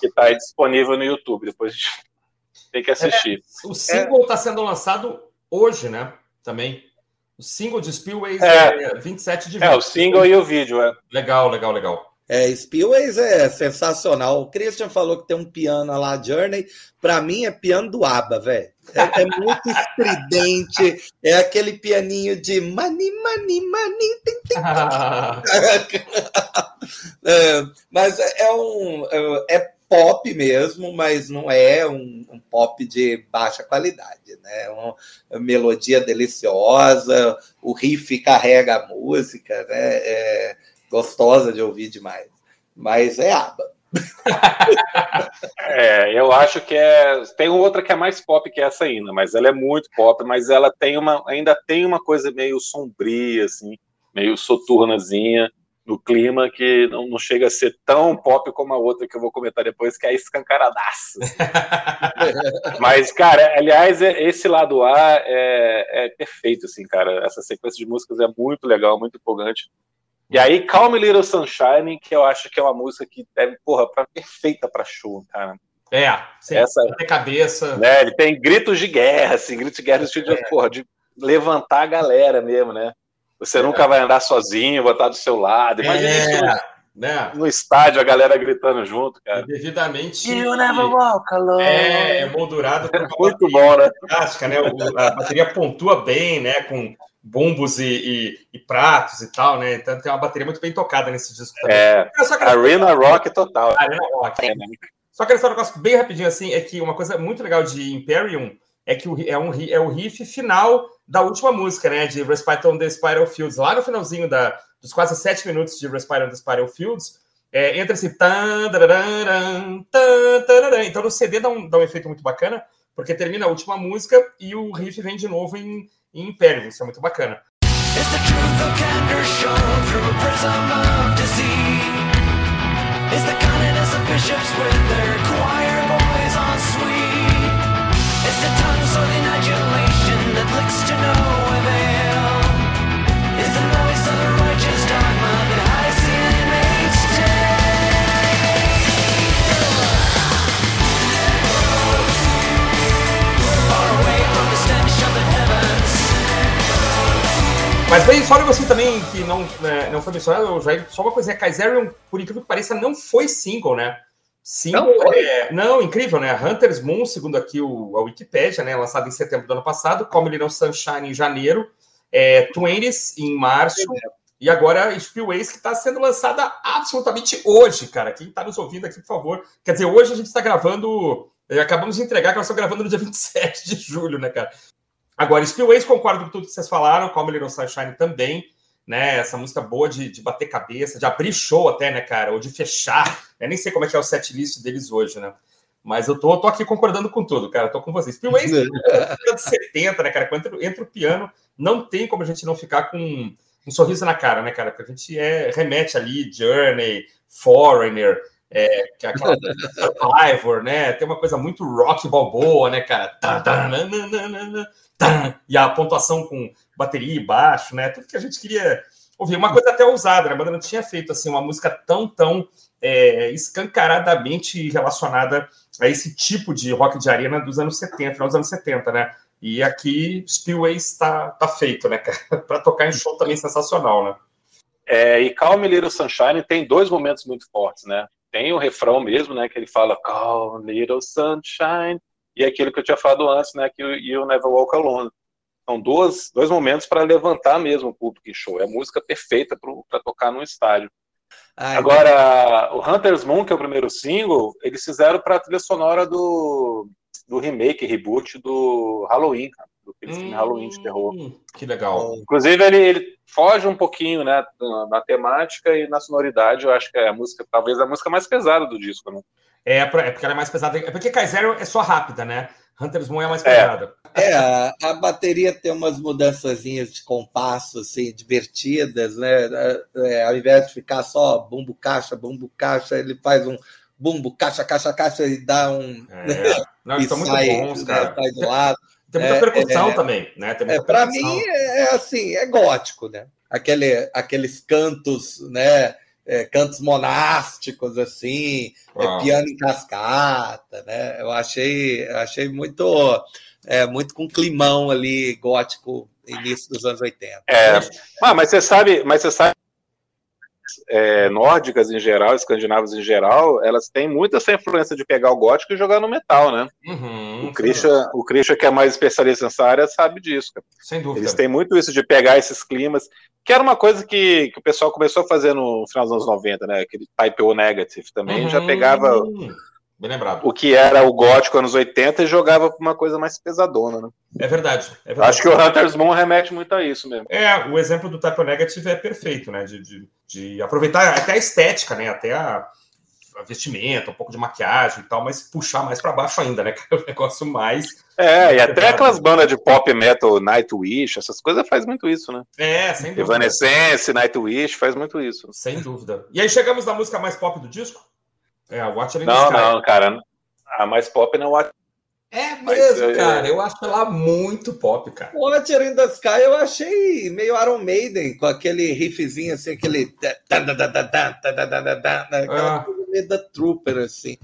que está disponível no YouTube, depois a gente tem que assistir. É, o single está é. sendo lançado hoje, né? Também. O single de Spillways é, é 27 de É, o single e o vídeo, é. Legal, legal, legal. É, Spillways é sensacional. O Christian falou que tem um piano lá, Journey. Para mim é piano do ABBA, velho. É, é, muito estridente. É aquele pianinho de mani, mani, mani. É, mas é, é um. É, é pop mesmo, mas não é um, um pop de baixa qualidade, né? É uma, uma, melodia deliciosa, o riff carrega a música, né? É gostosa de ouvir demais. Mas é aba. é, eu acho que é. Tem outra que é mais pop que essa ainda, mas ela é muito pop, mas ela tem uma, ainda tem uma coisa meio sombria, assim, meio soturnazinha no clima que não, não, chega a ser tão pop como a outra que eu vou comentar depois, que é escancaradaço. Mas, cara, aliás, é, esse lado A é, é, perfeito, assim, cara. Essa sequência de músicas é muito legal, muito empolgante. E aí, Calm Little Sunshine, que eu acho que é uma música que deve, porra, pra, perfeita pra show, cara. É, sem Essa, cabeça. Né, ele tem gritos de guerra, assim, gritos de guerra no sentido é. de, porra, de levantar a galera mesmo, né? Você é. nunca vai andar sozinho, botar do seu lado. Imagina é. isso no, né? no estádio, a galera gritando junto, cara. devidamente. You never walk alone. É, é moldurado por Muito bom, né? Fantástica, né? a bateria pontua bem, né? Com bumbos e, e, e, pratos e tal, né? Então tem uma bateria muito bem tocada nesse disco também. É, Arena Rock total. Arena Rock. É. Só que esse negócio bem rapidinho assim é que uma coisa muito legal de Imperium é que o, é, um, é o riff final da última música, né? De Respite on the Spiral Fields. Lá no finalzinho da, dos quase sete minutos de Respite on the Spiral Fields, é, entra esse Então no CD dá um, dá um efeito muito bacana, porque termina a última música e o riff vem de novo em em Império. Isso é muito bacana. It's the truth of Mas bem, só um negocinho também que não, né, não foi mencionado, Jair, só uma coisinha, Kaiserion, por incrível que pareça, não foi single, né? Single, não, é, não, incrível, né? Hunter's Moon, segundo aqui o, a Wikipedia, né? Lançado em setembro do ano passado, Como Little Sunshine em janeiro, é, 20s em março, e agora Spillways, que está sendo lançada absolutamente hoje, cara. Quem está nos ouvindo aqui, por favor. Quer dizer, hoje a gente está gravando. Eh, acabamos de entregar que nós estamos gravando no dia 27 de julho, né, cara? Agora, Spillways, concordo com tudo que vocês falaram, Como Little Sunshine também né? Essa música boa de, de bater cabeça, de abrir show até, né, cara? Ou de fechar. Eu nem sei como é que é o set list deles hoje, né? Mas eu tô, tô aqui concordando com tudo, cara. Tô com vocês. Spillways, de 70, né, cara? Quando entra, entra o piano, não tem como a gente não ficar com um sorriso na cara, né, cara? Porque a gente é, remete ali, Journey, Foreigner, é, que é aquela Survivor, né? Tem uma coisa muito rock balboa, né, cara? Tá, tá, nananana, e a pontuação com bateria e baixo, né? Tudo que a gente queria ouvir. Uma coisa até ousada, né? A banda não tinha feito assim uma música tão, tão é, escancaradamente relacionada a esse tipo de rock de arena dos anos 70, final dos anos 70, né? E aqui Spillway está tá feito, né, Para tocar em show também sensacional, né? É, e Calm Little Sunshine tem dois momentos muito fortes, né? Tem o refrão mesmo, né? Que ele fala Calm Little Sunshine, e aquilo que eu tinha falado antes, né, que o Never Walk Alone. São dois, dois momentos para levantar mesmo o público em show. É a música perfeita para tocar num estádio. Ai, Agora, o Hunter's Moon, que é o primeiro single, eles fizeram para a trilha sonora do, do remake, reboot do Halloween, do filme hum, Halloween de terror. Que legal. Inclusive, ele, ele foge um pouquinho né, na, temática e na sonoridade. Eu acho que é a música, talvez a música mais pesada do disco. Né? É, é porque ela é mais pesada. É porque Kaiser é só rápida, né? Hunter's Moon é mais pesada. É, a, a, bateria tem umas mudançazinhas de compasso, assim, divertidas, né? É, é, ao invés de ficar só bumbo caixa, bumbo caixa, ele faz um bumbo caixa, caixa, caixa e dá um. É. Não, e são muito bons, né, cara. Né, sai do lado. Tem muita é, percussão é, também, né? é, Para mim é assim, é gótico, né? Aquele, aqueles cantos, né? É, cantos monásticos, assim, é, piano em cascata, né? Eu achei, achei muito, é, muito com climão ali gótico início dos anos 80. É, ah, mas você sabe, mas você sabe é, nórdicas em geral, escandinavas em geral, elas têm muito essa influência de pegar o gótico e jogar no metal, né? Uhum, o, Christian, o Christian, que é mais especialista nessa área, sabe disso. Cara. Sem dúvida. Eles têm muito isso de pegar esses climas, que era uma coisa que, que o pessoal começou a fazer no final dos anos 90, né? Aquele Type O Negative também, uhum. já pegava Bem lembrado. O que era o gótico anos 80 e jogava para uma coisa mais pesadona, né? É verdade, é verdade. Acho que o Hunter's Moon remete muito a isso mesmo. É, o exemplo do Type Negative é perfeito, né? De, de, de, aproveitar até a estética, né? Até a, a, vestimenta, um pouco de maquiagem e tal, mas puxar mais para baixo ainda, né? É o negócio mais. É, e até aquelas bandas de pop metal, Nightwish, essas coisas faz muito isso, né? É, sem dúvida. Evanescence, Nightwish, faz muito isso. Sem dúvida. E aí chegamos na música mais pop do disco? É, a Watcher in the Sky. Não, não, cara. A mais pop não é Watcher é mesmo, Mas, cara. Eu acho ela muito pop, cara. Watcher in the Sky eu achei meio Iron Maiden, com aquele riffzinho assim, aquele. Aquela coisa meio da Trooper, assim.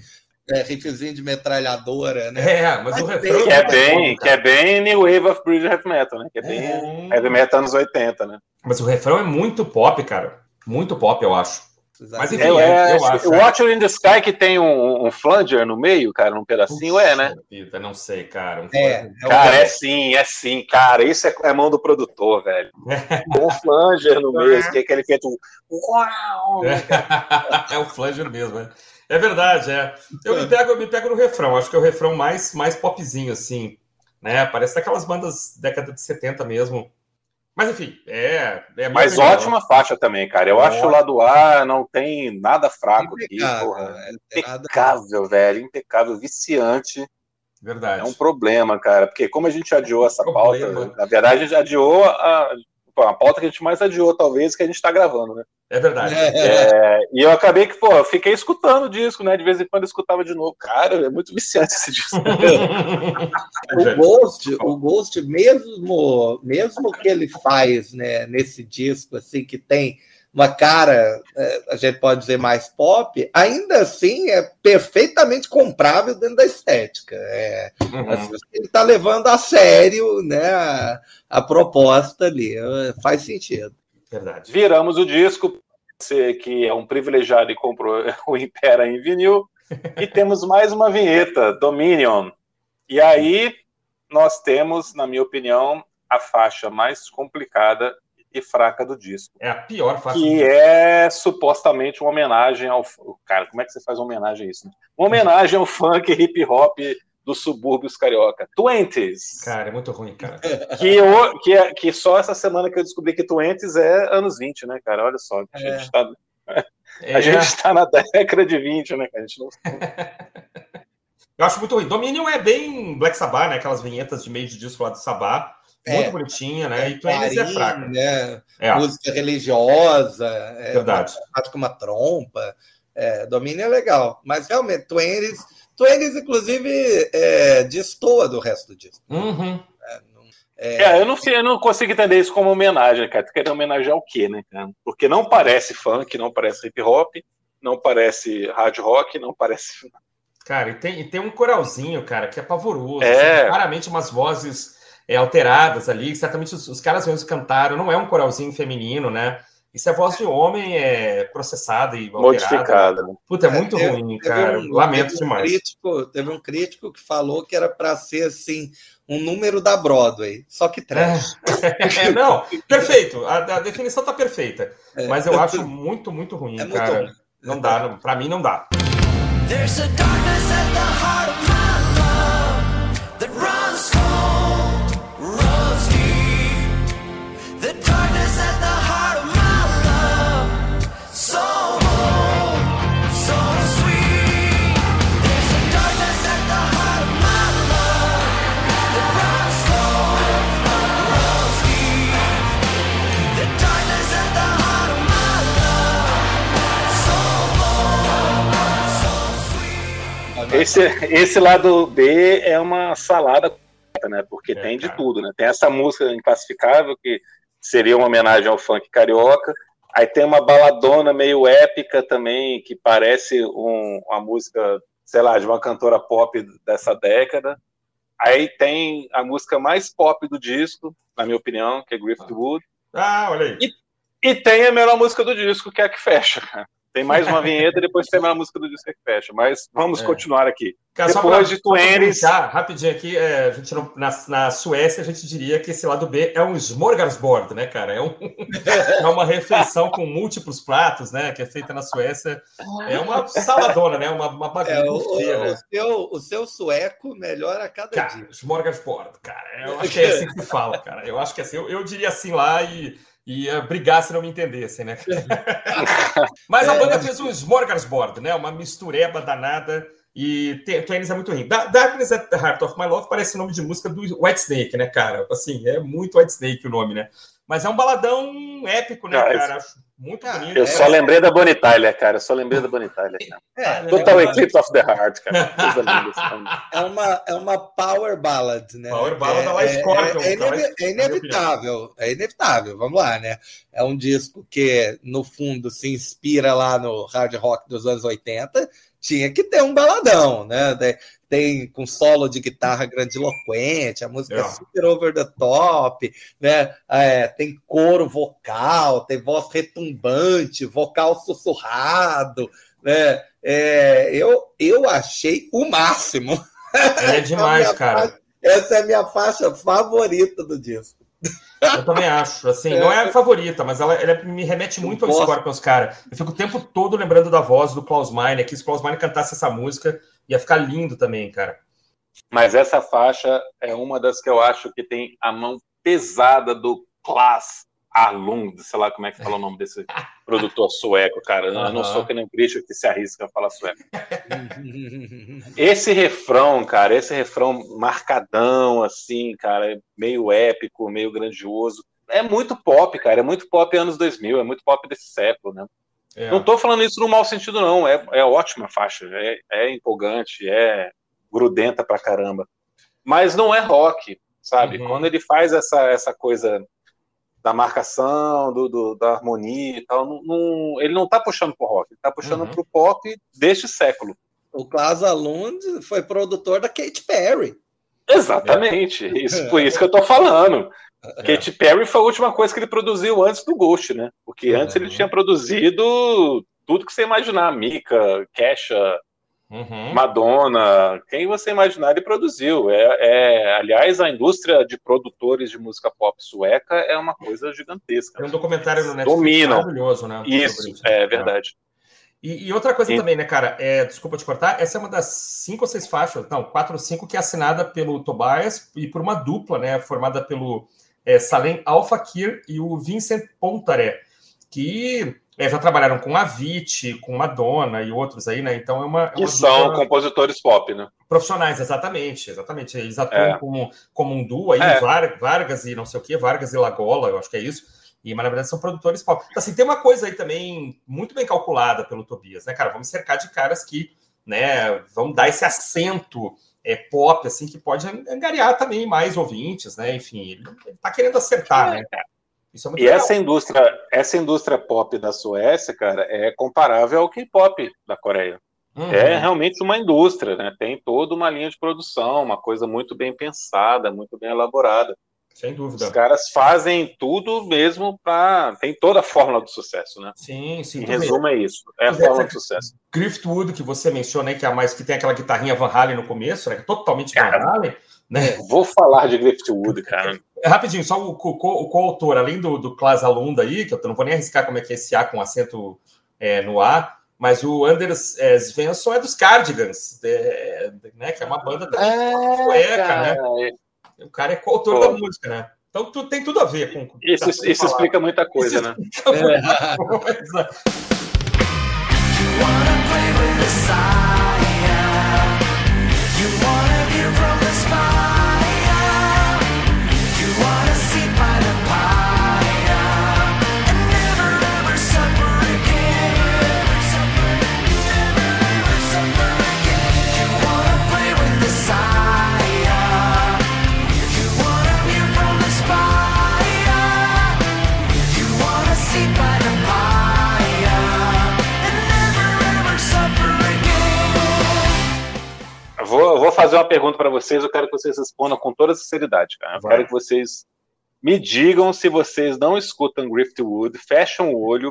É, riffzinho de metralhadora, né? É, mas, mas o refrão. Que é, bem, que é bem New Wave of British Heavy Metal, né? Que é bem é... Heavy Metal anos 80, né? Mas o refrão é muito pop, cara. Muito pop, eu acho. Mas enfim, é, é, eu acho. O Watcher in the Sky que tem um, um flanger no meio, cara, num pedacinho, Puxa, é, né? Vida, não sei, cara. Um é, é cara, é sim, é sim, cara. Isso é, é mão do produtor, velho. Com um flanger no meio, que é aquele feito. Uau! é o flanger mesmo, né? É verdade, é. Eu me pego, eu me pego no refrão, acho que é o refrão mais, mais popzinho, assim. Né? Parece daquelas bandas década de 70 mesmo. Mas enfim, é. é Mas ótima faixa também, cara. Eu é. acho o lado A não tem nada fraco impecável, aqui, porra. É, impecável, nada... velho. Impecável, viciante. Verdade. É um problema, cara. Porque como a gente adiou essa pauta, na verdade, a gente adiou a, a pauta que a gente mais adiou, talvez, que a gente está gravando, né? É verdade. É, e eu acabei que, pô, eu fiquei escutando o disco, né? De vez em quando eu escutava de novo. Cara, é muito viciante esse disco. o Ghost, o Ghost, mesmo, mesmo que ele faz, né, nesse disco, assim, que tem uma cara, é, a gente pode dizer mais pop, ainda assim é perfeitamente comprável dentro da estética. É, uhum. assim, ele está levando a sério né, a, a, proposta ali, faz sentido. Verdade. Viramos o disco, você que é um privilegiado e comprou o Impera em vinil, E temos mais uma vinheta, Dominion. E aí nós temos, na minha opinião, a faixa mais complicada e fraca do disco. É a pior faixa. Que é supostamente uma homenagem ao. Cara, como é que você faz uma homenagem a isso? Né? Uma homenagem ao funk hip hop dos subúrbios carioca. Twenties. Cara, é muito ruim, cara. Que, eu, que, é, que só essa semana que eu descobri que Twenties é anos 20, né, cara? Olha só. A gente está é. A gente tá na década de 20, né, cara? A gente não... eu acho muito ruim. Dominion é bem Black Sabbath, né? Aquelas vinhetas de meio de disco lá do Sabbath. Muito é, bonitinha, né? E Twenties é fraca. Né? É. Música religiosa. É Verdade. Uma, com uma trompa. É, Dominion é legal. Mas realmente, Twenties Twenties, inclusive, é, destoa do resto do disco. Uhum. É, é, eu, não, eu não consigo entender isso como homenagem, cara. Tu quer homenagear o quê, né, cara? Porque não parece funk, não parece hip hop, não parece hard rock, não parece. Cara, e tem, e tem um coralzinho, cara, que é pavoroso. É. Assim, claramente umas vozes é, alteradas ali. Certamente os, os caras mesmos cantaram. Não é um coralzinho feminino, né? Isso é voz de homem é processada e modificada. Né? Puta, é muito é, ruim, cara. Um, Lamento teve um demais. Crítico, teve um crítico que falou que era para ser assim um número da Broadway, só que trash. É, não, perfeito. A, a definição tá perfeita. É. Mas eu acho muito, muito ruim, é cara. Muito não dá, para mim não dá. There's a darkness at the heart of my Esse, esse lado B é uma salada, né? Porque é, tem de cara. tudo, né? Tem essa música inclassificável, que seria uma homenagem ao funk carioca. Aí tem uma baladona meio épica também, que parece um, uma música, sei lá, de uma cantora pop dessa década. Aí tem a música mais pop do disco, na minha opinião, que é Griffith Wood. Ah, olha aí. E, e tem a melhor música do disco, que é a que fecha. Tem mais uma vinheta e depois tem a música do disco que fecha. Mas vamos é. continuar aqui. Cara, depois pra, de Twenties. Rapidinho aqui, é, a gente não, na, na Suécia a gente diria que esse lado B é um smorgasbord, né, cara? É, um, é uma refeição com múltiplos pratos, né? Que é feita na Suécia. É uma saladona, né? Uma, uma bagunça. É, o, né? o, seu, o seu sueco melhora a cada cara, dia. Smorgasbord, cara. Eu acho que é assim que se fala, cara. Eu acho que é assim. Eu, eu diria assim lá e ia brigar se não me entendessem, né? Mas a banda fez um smorgasbord, né? Uma mistureba danada. E Tênis é muito ruim. Darkness at the Heart of My Love parece nome de música do White Snake, né, cara? Assim, é muito White Snake o nome, né? Mas é um baladão épico, né, cara? Acho muito bonito. Eu só lembrei da Bonnie Tyler, cara. Eu só lembrei da Bonnie Tyler. É, Total é Eclipse of the Heart, cara. é, uma, é uma power ballad, né? Power ballad é, da é, Scorpion. É, é, é inevitável, é inevitável. Vamos lá, né? É um disco que, no fundo, se inspira lá no hard rock dos anos 80 tinha que ter um baladão, né? Tem com solo de guitarra grandiloquente, a música é, é super over the top, né? É, tem coro vocal, tem voz retumbante, vocal sussurrado, né? É, eu, eu achei o máximo. É demais, cara. Faixa, essa é a minha faixa favorita do disco. Eu também acho. Assim, é. não é a favorita, mas ela, ela me remete muito ao Scorpions, cara. Eu fico o tempo todo lembrando da voz do Klaus Meine, que se o Klaus Meine cantasse essa música, ia ficar lindo também, cara. Mas essa faixa é uma das que eu acho que tem a mão pesada do Klaus Arlund, sei lá como é que fala o nome desse produtor sueco, cara. Eu não sou que nem um crítico que se arrisca a falar sueco. esse refrão, cara, esse refrão marcadão, assim, cara, meio épico, meio grandioso. É muito pop, cara. É muito pop anos 2000, é muito pop desse século, né? É. Não tô falando isso no mau sentido, não. É, é ótima faixa. É, é empolgante, é grudenta pra caramba. Mas não é rock, sabe? Uhum. Quando ele faz essa, essa coisa da marcação, do, do, da harmonia e tal. Não, não, ele não está puxando para o rock, ele está puxando uhum. para o pop deste século. O Klaus Alund foi produtor da Katy Perry. Exatamente, é. isso, por isso que eu estou falando. É. Katy Perry foi a última coisa que ele produziu antes do Ghost, né? Porque antes ele tinha produzido tudo que você imaginar, Mika, Kesha, Uhum. Madonna, quem você imaginar ele produziu. É, é, aliás, a indústria de produtores de música pop sueca é uma coisa gigantesca. Tem um documentário no Netflix Dominam. maravilhoso, né? Isso, isso, é verdade. E, e, outra coisa e... também, né, cara? É, desculpa te cortar, essa é uma das cinco ou seis faixas, não, quatro ou cinco, que é assinada pelo Tobias e por uma dupla, né? Formada pelo é, Salem Al-Fakir e o Vincent Pontaré, que é, já trabalharam com a Avicii, com Madonna e outros aí, né? Então é uma. É que são dupla... compositores pop, né? Profissionais, exatamente, exatamente. Eles atuam é. como, como um duo aí, é. Vargas e não sei o que, Vargas e Lagola, eu acho que é isso. E, mas na verdade são produtores pop. Então, assim, tem uma coisa aí também muito bem calculada pelo Tobias, né, cara? Vamos cercar de caras que, né, vão dar esse acento é, pop, assim, que pode angariar também mais ouvintes, né? Enfim, ele, ele tá querendo acertar, é. né, cara? Isso é muito e legal. essa indústria, essa indústria pop da Suécia, cara, é comparável ao K-pop da Coreia. Uhum. É realmente uma indústria, né? Tem toda uma linha de produção, uma coisa muito bem pensada, muito bem elaborada. Sem dúvida. Os caras fazem tudo mesmo para. Tem toda a fórmula do sucesso, né? Sim, sim. Em resumo, é isso. É a fórmula do sucesso. Driftwood, que você menciona aí, que é a mais que tem aquela guitarrinha Van Halen no começo, né? Totalmente cara, Van Halen. Né? Vou falar de Driftwood, cara. É, rapidinho, só o, co-autor, além do, do Klaas Alunda aí, que eu não vou nem arriscar como é que é esse A com acento é, no A, mas o Anders é, Svensson é dos Cardigans, é, né? Que é uma banda também é, sueca, né? O cara é coautor da música, né? Então tu, tem tudo a ver com. com isso, isso explica muita coisa, isso né? Explica muita coisa. fazer uma pergunta para vocês, eu quero que vocês respondam com toda sinceridade, cara. Eu Vai. quero que vocês me digam se vocês não escutam Griftwood, fecham o olho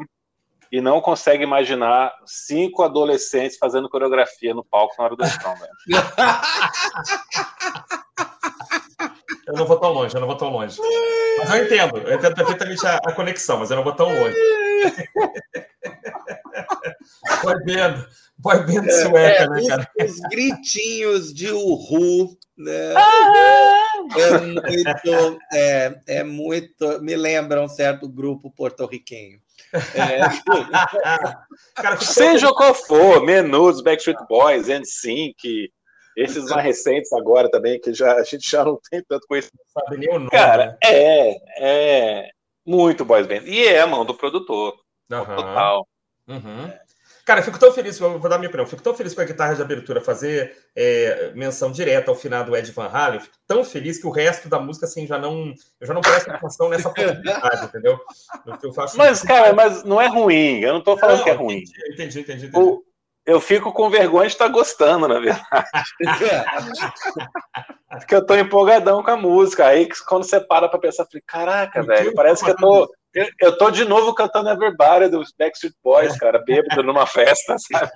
e não conseguem imaginar cinco adolescentes fazendo coreografia no palco na hora do show, velho. Eu não vou tão longe, eu não vou tão longe. Mas eu entendo, eu entendo perfeitamente a, a conexão, mas eu não vou tão longe. Vai vendo. Boy band é, sueca, é, né, cara? Os, gritinhos de uhu, né? Ah! É muito, é, é muito. Me lembra um certo grupo porto-riquenho. É. Seja qual for, Menudos, Backstreet Boys, NSYNC, esses mais recentes agora também, que já, a gente já não tem tanto conhecimento. Não sabe nem o nome. Cara, né? é, é muito boys band. E é a mão do produtor. Uhum. Total. Uhum. Cara, eu fico tão feliz, vou dar minha opinião, fico tão feliz com a guitarra de abertura fazer é, menção direta ao final do Ed Van Halen, fico tão feliz que o resto da música, assim, já não. Eu já não presto atenção nessa possibilidade, entendeu? Eu faço mas, cara, mas não é ruim, eu não tô falando não, que é ruim. Entendi, entendi, entendi. entendi. O, eu fico com vergonha de estar gostando, na verdade. Porque eu tô empolgadão com a música. Aí quando você para pra pensar, falei, caraca, velho, parece que eu tô. Eu, eu tô de novo cantando Everybody dos Backstreet Boys, cara, bêbado numa festa, sabe?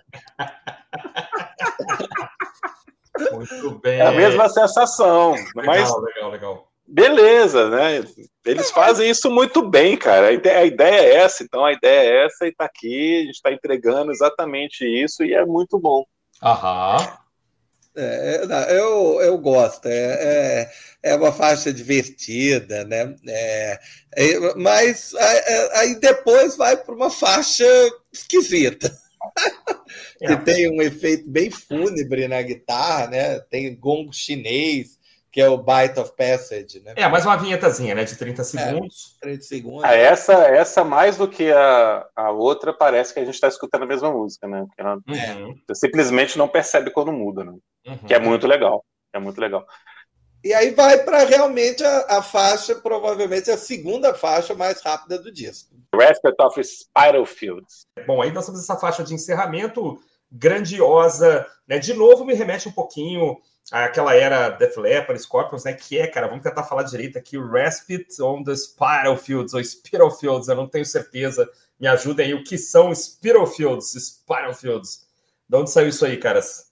Muito bem. É a mesma sensação. Legal, mas... legal, legal. Beleza, né? Eles fazem isso muito bem, cara. A ideia, é essa, então a ideia é essa e tá aqui, a gente está entregando exatamente isso e é muito bom. Aham. É, eu, eu gosto, é, é, é, uma faixa divertida, né? É, é mas aí depois vai para uma faixa esquisita. que é. tem um efeito bem fúnebre na guitarra, né? Tem gongo chinês, que é o Bite of Passage, né? É, mais uma vinhetazinha, né? De 30 segundos. É, 30 segundos. Ah, essa, essa, mais do que a, a outra, parece que a gente está escutando a mesma música, né? Ela, uhum. Você simplesmente não percebe quando muda, né? Uhum. Que é muito legal. É muito legal. E aí vai para realmente a, a, faixa, provavelmente a segunda faixa mais rápida do disco. Respect of Spiral Fields. Bom, aí nós temos essa faixa de encerramento grandiosa, né? De novo me remete um pouquinho aquela era Def Leppard, Scorpions, né? Que é, cara, vamos tentar falar direito aqui, Respite on the Spiral Fields, ou Spiral Fields, eu não tenho certeza. Me ajudem aí, o que são Spiral Fields, Spiral Fields? De onde saiu isso aí, caras?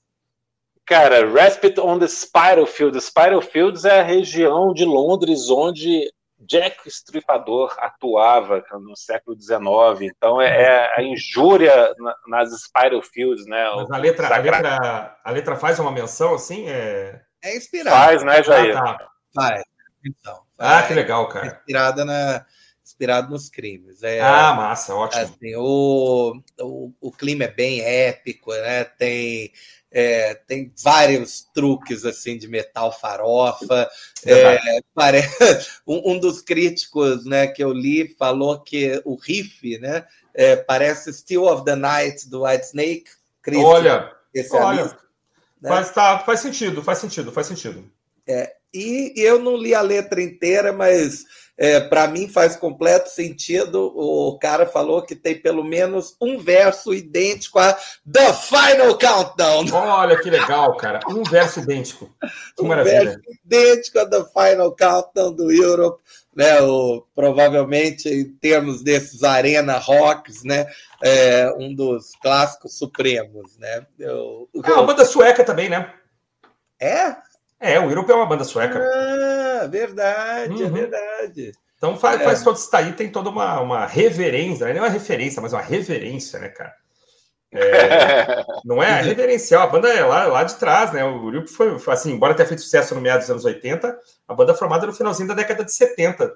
Cara, Respite on the Spitalfields. Spitalfields é a região de Londres onde Jack Stripador atuava no século XIX. Então é, é a injúria nas Spitalfields, né? Mas a letra, a letra, a letra faz uma menção assim? É, é inspirada. Faz, né, Jair? Ah, tá. Faz. Então, ah, que legal, cara. Inspirada na, inspirado nos crimes. É, ah, massa, ótimo. Assim, o, o, o clima é bem épico, né? Tem é, tem vários truques assim de metal farofa. É, parece, um, um, dos críticos né, que eu li falou que o riff né, é, parece Still of the Night do White Snake. olha, olha né? faz, tá, faz sentido, faz sentido, faz sentido. É, e eu não li a letra inteira, mas é, para mim faz completo sentido. O cara falou que tem pelo menos um verso idêntico a The Final Countdown. Olha que legal, cara. Um verso idêntico. Que um maravilha. Verso idêntico a The Final Countdown do Europe. Né, o, provavelmente em termos desses arena rocks, né, é, um dos clássicos supremos, né? Eu, eu... Ah, uma banda sueca também, né? É? É, o Europe é uma banda sueca. Ah, verdade, é uhum. é verdade. Então faz, é. faz todo isso aí, tem toda uma, uma reverência, não é uma referência, mas uma reverência, né, cara? É, não é reverencial, a banda é lá, lá de trás, né? O Europe foi, foi assim, embora tenha feito sucesso no meio dos anos 80, a banda é formada no finalzinho da década de 70.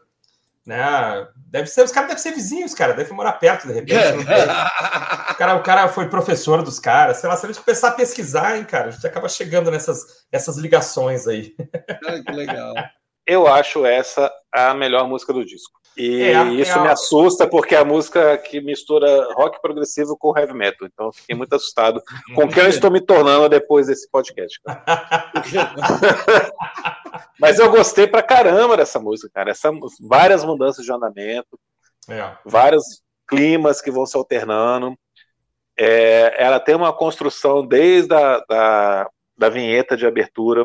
Né? Deve ser, os caras devem ser vizinhos, cara, devem morar perto de repente. o, cara, o cara foi professor dos caras, sei lá, se a gente começar a pesquisar, hein, cara, a gente acaba chegando nessas essas ligações aí. que legal. Eu acho essa a melhor música do disco. E é, isso é me assusta porque é a música que mistura rock progressivo com heavy metal. Então fiquei muito assustado com o que eu estou me tornando depois desse podcast. Mas eu gostei pra caramba dessa música, cara. Essa, várias mudanças de andamento, é. vários climas que vão se alternando. É, ela tem uma construção desde a da, da vinheta de abertura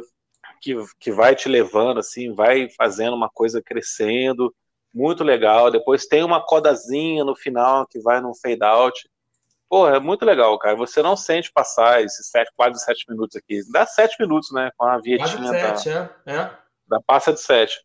que, que vai te levando, assim, vai fazendo uma coisa crescendo muito legal. Depois tem uma codazinha no final que vai num fade out. Pô, é muito legal, cara. Você não sente passar esses sete, quase sete minutos aqui. Dá sete minutos, né? Com a vietinha. Quase sete, da, é, é. Da passa de sete.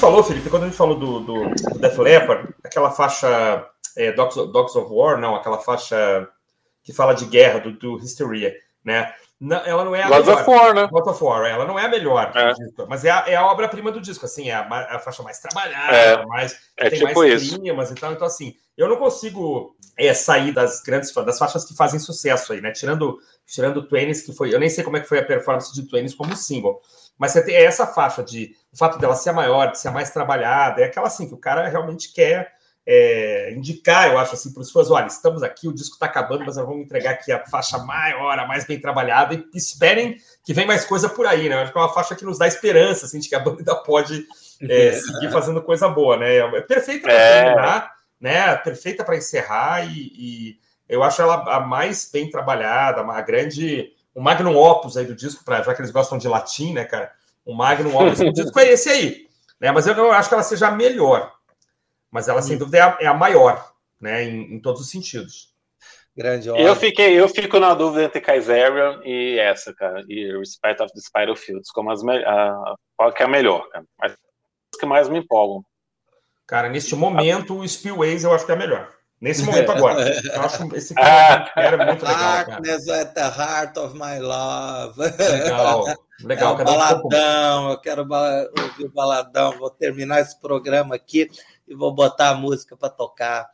Falou, Felipe, quando a gente falou do, do, do Def Leppard, aquela faixa é, Dogs, of, Dogs of War, não, aquela faixa que fala de guerra, do, do Hysteria, né? Não, ela não é a Gods melhor. of War, né? God of War, ela não é a melhor é. Disco, mas é a, é a obra-prima do disco, assim, é a, a faixa mais trabalhada, é. mais, é tem tipo mais isso. climas e tal, então assim, eu não consigo é, sair das grandes das faixas que fazem sucesso aí, né? Tirando, tirando o Twanis, que foi, eu nem sei como é que foi a performance de Twanis como single, mas você tem essa faixa de o fato dela ser maior, de ser mais trabalhada, é aquela assim que o cara realmente quer é, indicar, eu acho assim, para os fãs: olha, estamos aqui, o disco está acabando, mas nós vamos entregar aqui a faixa maior, a mais bem trabalhada, e esperem que vem mais coisa por aí, né? Eu acho que é uma faixa que nos dá esperança, assim, de que a banda ainda pode é, seguir fazendo coisa boa, né? É perfeita para é. terminar, né? Perfeita para encerrar, e, e, eu acho ela a mais bem trabalhada, uma grande. O magnum opus aí do disco, pra, já que eles gostam de latim, né, cara? O magnum opus do disco é esse aí, né? Mas eu não acho que ela seja a melhor mas ela sem dúvida é a, é a maior, né, em, em, todos os sentidos. Grande Eu fiquei, eu fico na dúvida entre Kaiserian e essa, cara, e Respect of the Spiral Fields, como as a, qual que é a melhor, cara. As que mais me empolgam. Cara, neste momento, o Spillways eu acho que é a melhor. Nesse momento agora. Eu acho esse cara era muito legal. Darkness cara. at the heart of my love. Legal, legal. É um baladão, eu quero ouvir o baladão. Vou terminar esse programa aqui e vou botar a música para tocar.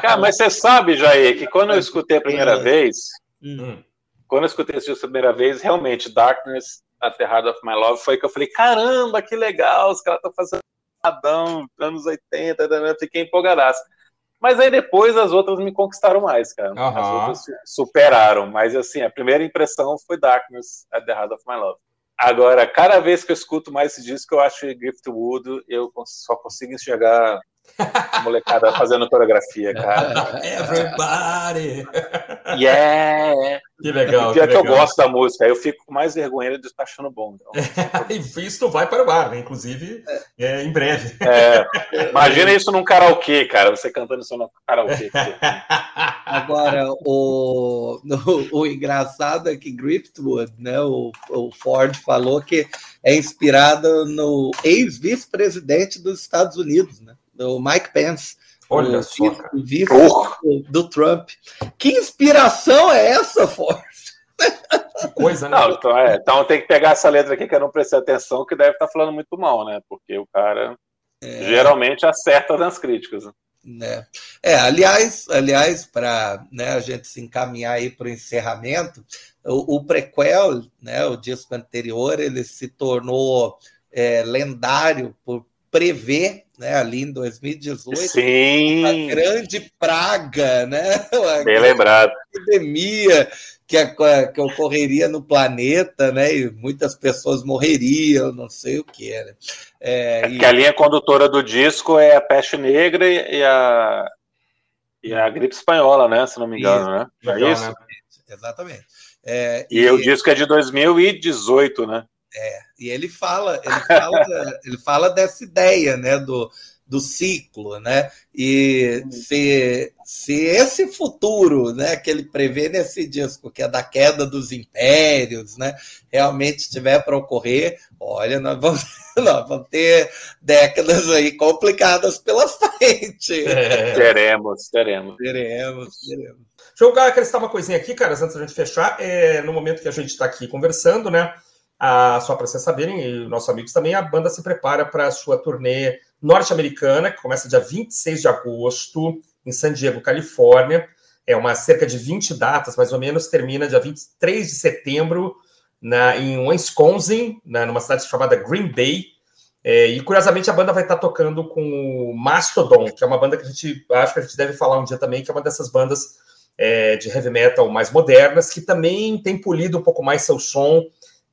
Cara, mas você sabe, Jair, que quando eu escutei a primeira vez, hum. quando eu escutei esse disco a primeira vez, realmente, Darkness at the Heart of My Love, foi que eu falei, caramba, que legal, os caras estão fazendo Adão, anos 80, fiquei empolgadaço. Mas aí depois as outras me conquistaram mais, cara. Uhum. As outras superaram. Mas assim, a primeira impressão foi Darkness at the Heart of My Love. Agora, cada vez que eu escuto mais esse disco, eu acho Giftwood, eu só consigo enxergar a molecada fazendo coreografia, cara. Everybody! Yeah! Que legal. que, que eu gosto da música, eu fico com mais vergonha de estar achando bom. Então. isso vai para o bar, né? inclusive é, em breve. É, imagina isso num karaokê, cara, você cantando isso no karaokê. Agora, o, o, o, engraçado é que Griftwood, né, o, o Ford falou que é inspirado no ex-vice-presidente dos Estados Unidos, né? Do Mike Pence. Olha o só, cara. Vice do, do, Trump. Que inspiração é essa, Forte? Que coisa, né? Não, então, é, então tem que pegar essa letra aqui que eu não prestei atenção, que deve estar falando muito mal, né? Porque o cara é... geralmente acerta nas críticas. Né? É, aliás, aliás, para né, a gente se encaminhar aí para o encerramento, o, o, prequel, né, o disco anterior, ele se tornou é, lendário por prever né, ali em 2018, Sim. uma grande praga, né? Uma Bem lembrado. Epidemia que, que ocorreria no planeta, né? E muitas pessoas morreriam, não sei o que era. É, é e... a linha condutora do disco é a peste negra e a, e a gripe espanhola, né? Se não me engano, né? É isso? Exatamente. É, e, e o disco é de 2018, né? É, e ele fala, ele fala, ele fala dessa ideia, né, do, do ciclo, né? E se, se esse futuro, né, que ele prevê nesse disco, que é da queda dos impérios, né, realmente estiver para ocorrer, olha, nós vamos, nós vamos ter décadas aí complicadas pela frente. É. Teremos, teremos. Teremos, teremos. Deixa eu acrescentar uma coisinha aqui, caras, antes da gente fechar. É, no momento que a gente está aqui conversando, né? Ah, só para vocês saberem, e nossos amigos também, a banda se prepara para a sua turnê norte-americana, que começa dia 26 de agosto, em San Diego, Califórnia. É uma cerca de 20 datas, mais ou menos, termina dia 23 de setembro na, em Wisconsin, na, numa cidade chamada Green Bay. É, e curiosamente a banda vai estar tocando com o Mastodon, que é uma banda que a gente acho que a gente deve falar um dia também, que é uma dessas bandas é, de heavy metal mais modernas, que também tem polido um pouco mais seu som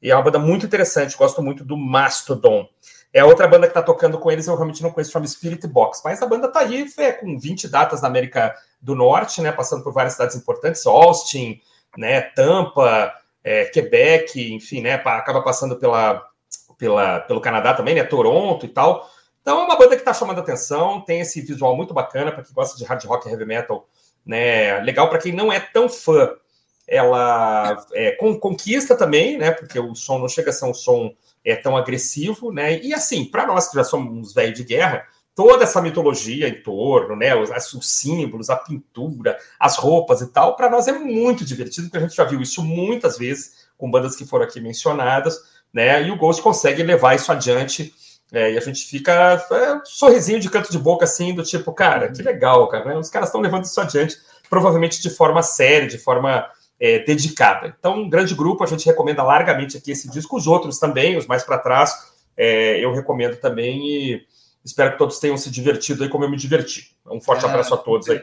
e é uma banda muito interessante, gosto muito do Mastodon. É a outra banda que está tocando com eles, eu realmente não conheço, chama Spirit Box. Mas a banda está aí, é, com 20 datas na América do Norte, né? Passando por várias cidades importantes, Austin, né? Tampa, é, Quebec, enfim, né? Acaba passando pela, pela, pelo Canadá também, né? Toronto e tal. Então é uma banda que está chamando atenção, tem esse visual muito bacana para quem gosta de hard rock e heavy metal, né? Legal para quem não é tão fã ela é, com, conquista também, né? Porque o som não chega a ser um som é, tão agressivo, né? E assim, para nós que já somos velhos de guerra, toda essa mitologia em torno, né? Os, os símbolos, a pintura, as roupas e tal, para nós é muito divertido, porque a gente já viu isso muitas vezes com bandas que foram aqui mencionadas, né? E o Ghost consegue levar isso adiante. É, e a gente fica é, um sorrisinho de canto de boca assim, do tipo, cara, que legal, cara, né? Os caras estão levando isso adiante, provavelmente de forma séria, de forma é, dedicada. Então, um grande grupo, a gente recomenda largamente aqui esse disco, os outros também, os mais para trás, é, eu recomendo também e espero que todos tenham se divertido aí como eu me diverti. Um forte é, abraço a todos aí.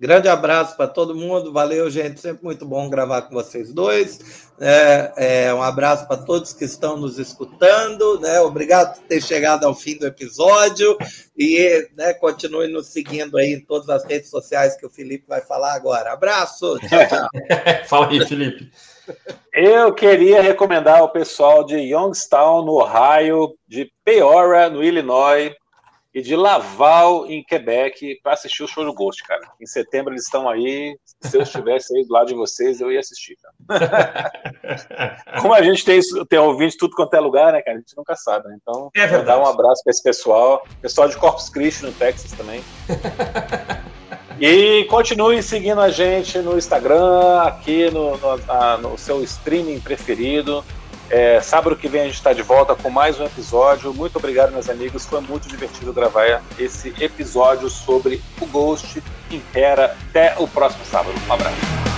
Grande abraço para todo mundo. Valeu, gente. Sempre muito bom gravar com vocês dois. É, é, um abraço para todos que estão nos escutando. Né? Obrigado por ter chegado ao fim do episódio. E né, continue nos seguindo aí em todas as redes sociais que o Felipe vai falar agora. Abraço. Tchau, tchau. Fala aí, Felipe. Eu queria recomendar ao pessoal de Youngstown, no Ohio, de Peoria, no Illinois, e de Laval, em Quebec, para assistir o show do Ghost, cara. Em setembro eles estão aí. Se eu estivesse aí do lado de vocês, eu ia assistir, cara. Como a gente tem, tem ouvinte tudo quanto é lugar, né, cara? A gente nunca sabe, né? Então, é dar um abraço para esse pessoal. Pessoal de Corpus Christi, no Texas também. E continue seguindo a gente no Instagram, aqui no, no, no seu streaming preferido. É, sábado que vem a gente está de volta com mais um episódio. Muito obrigado, meus amigos. Foi muito divertido gravar esse episódio sobre o Ghost Impera. Até o próximo sábado. Um abraço.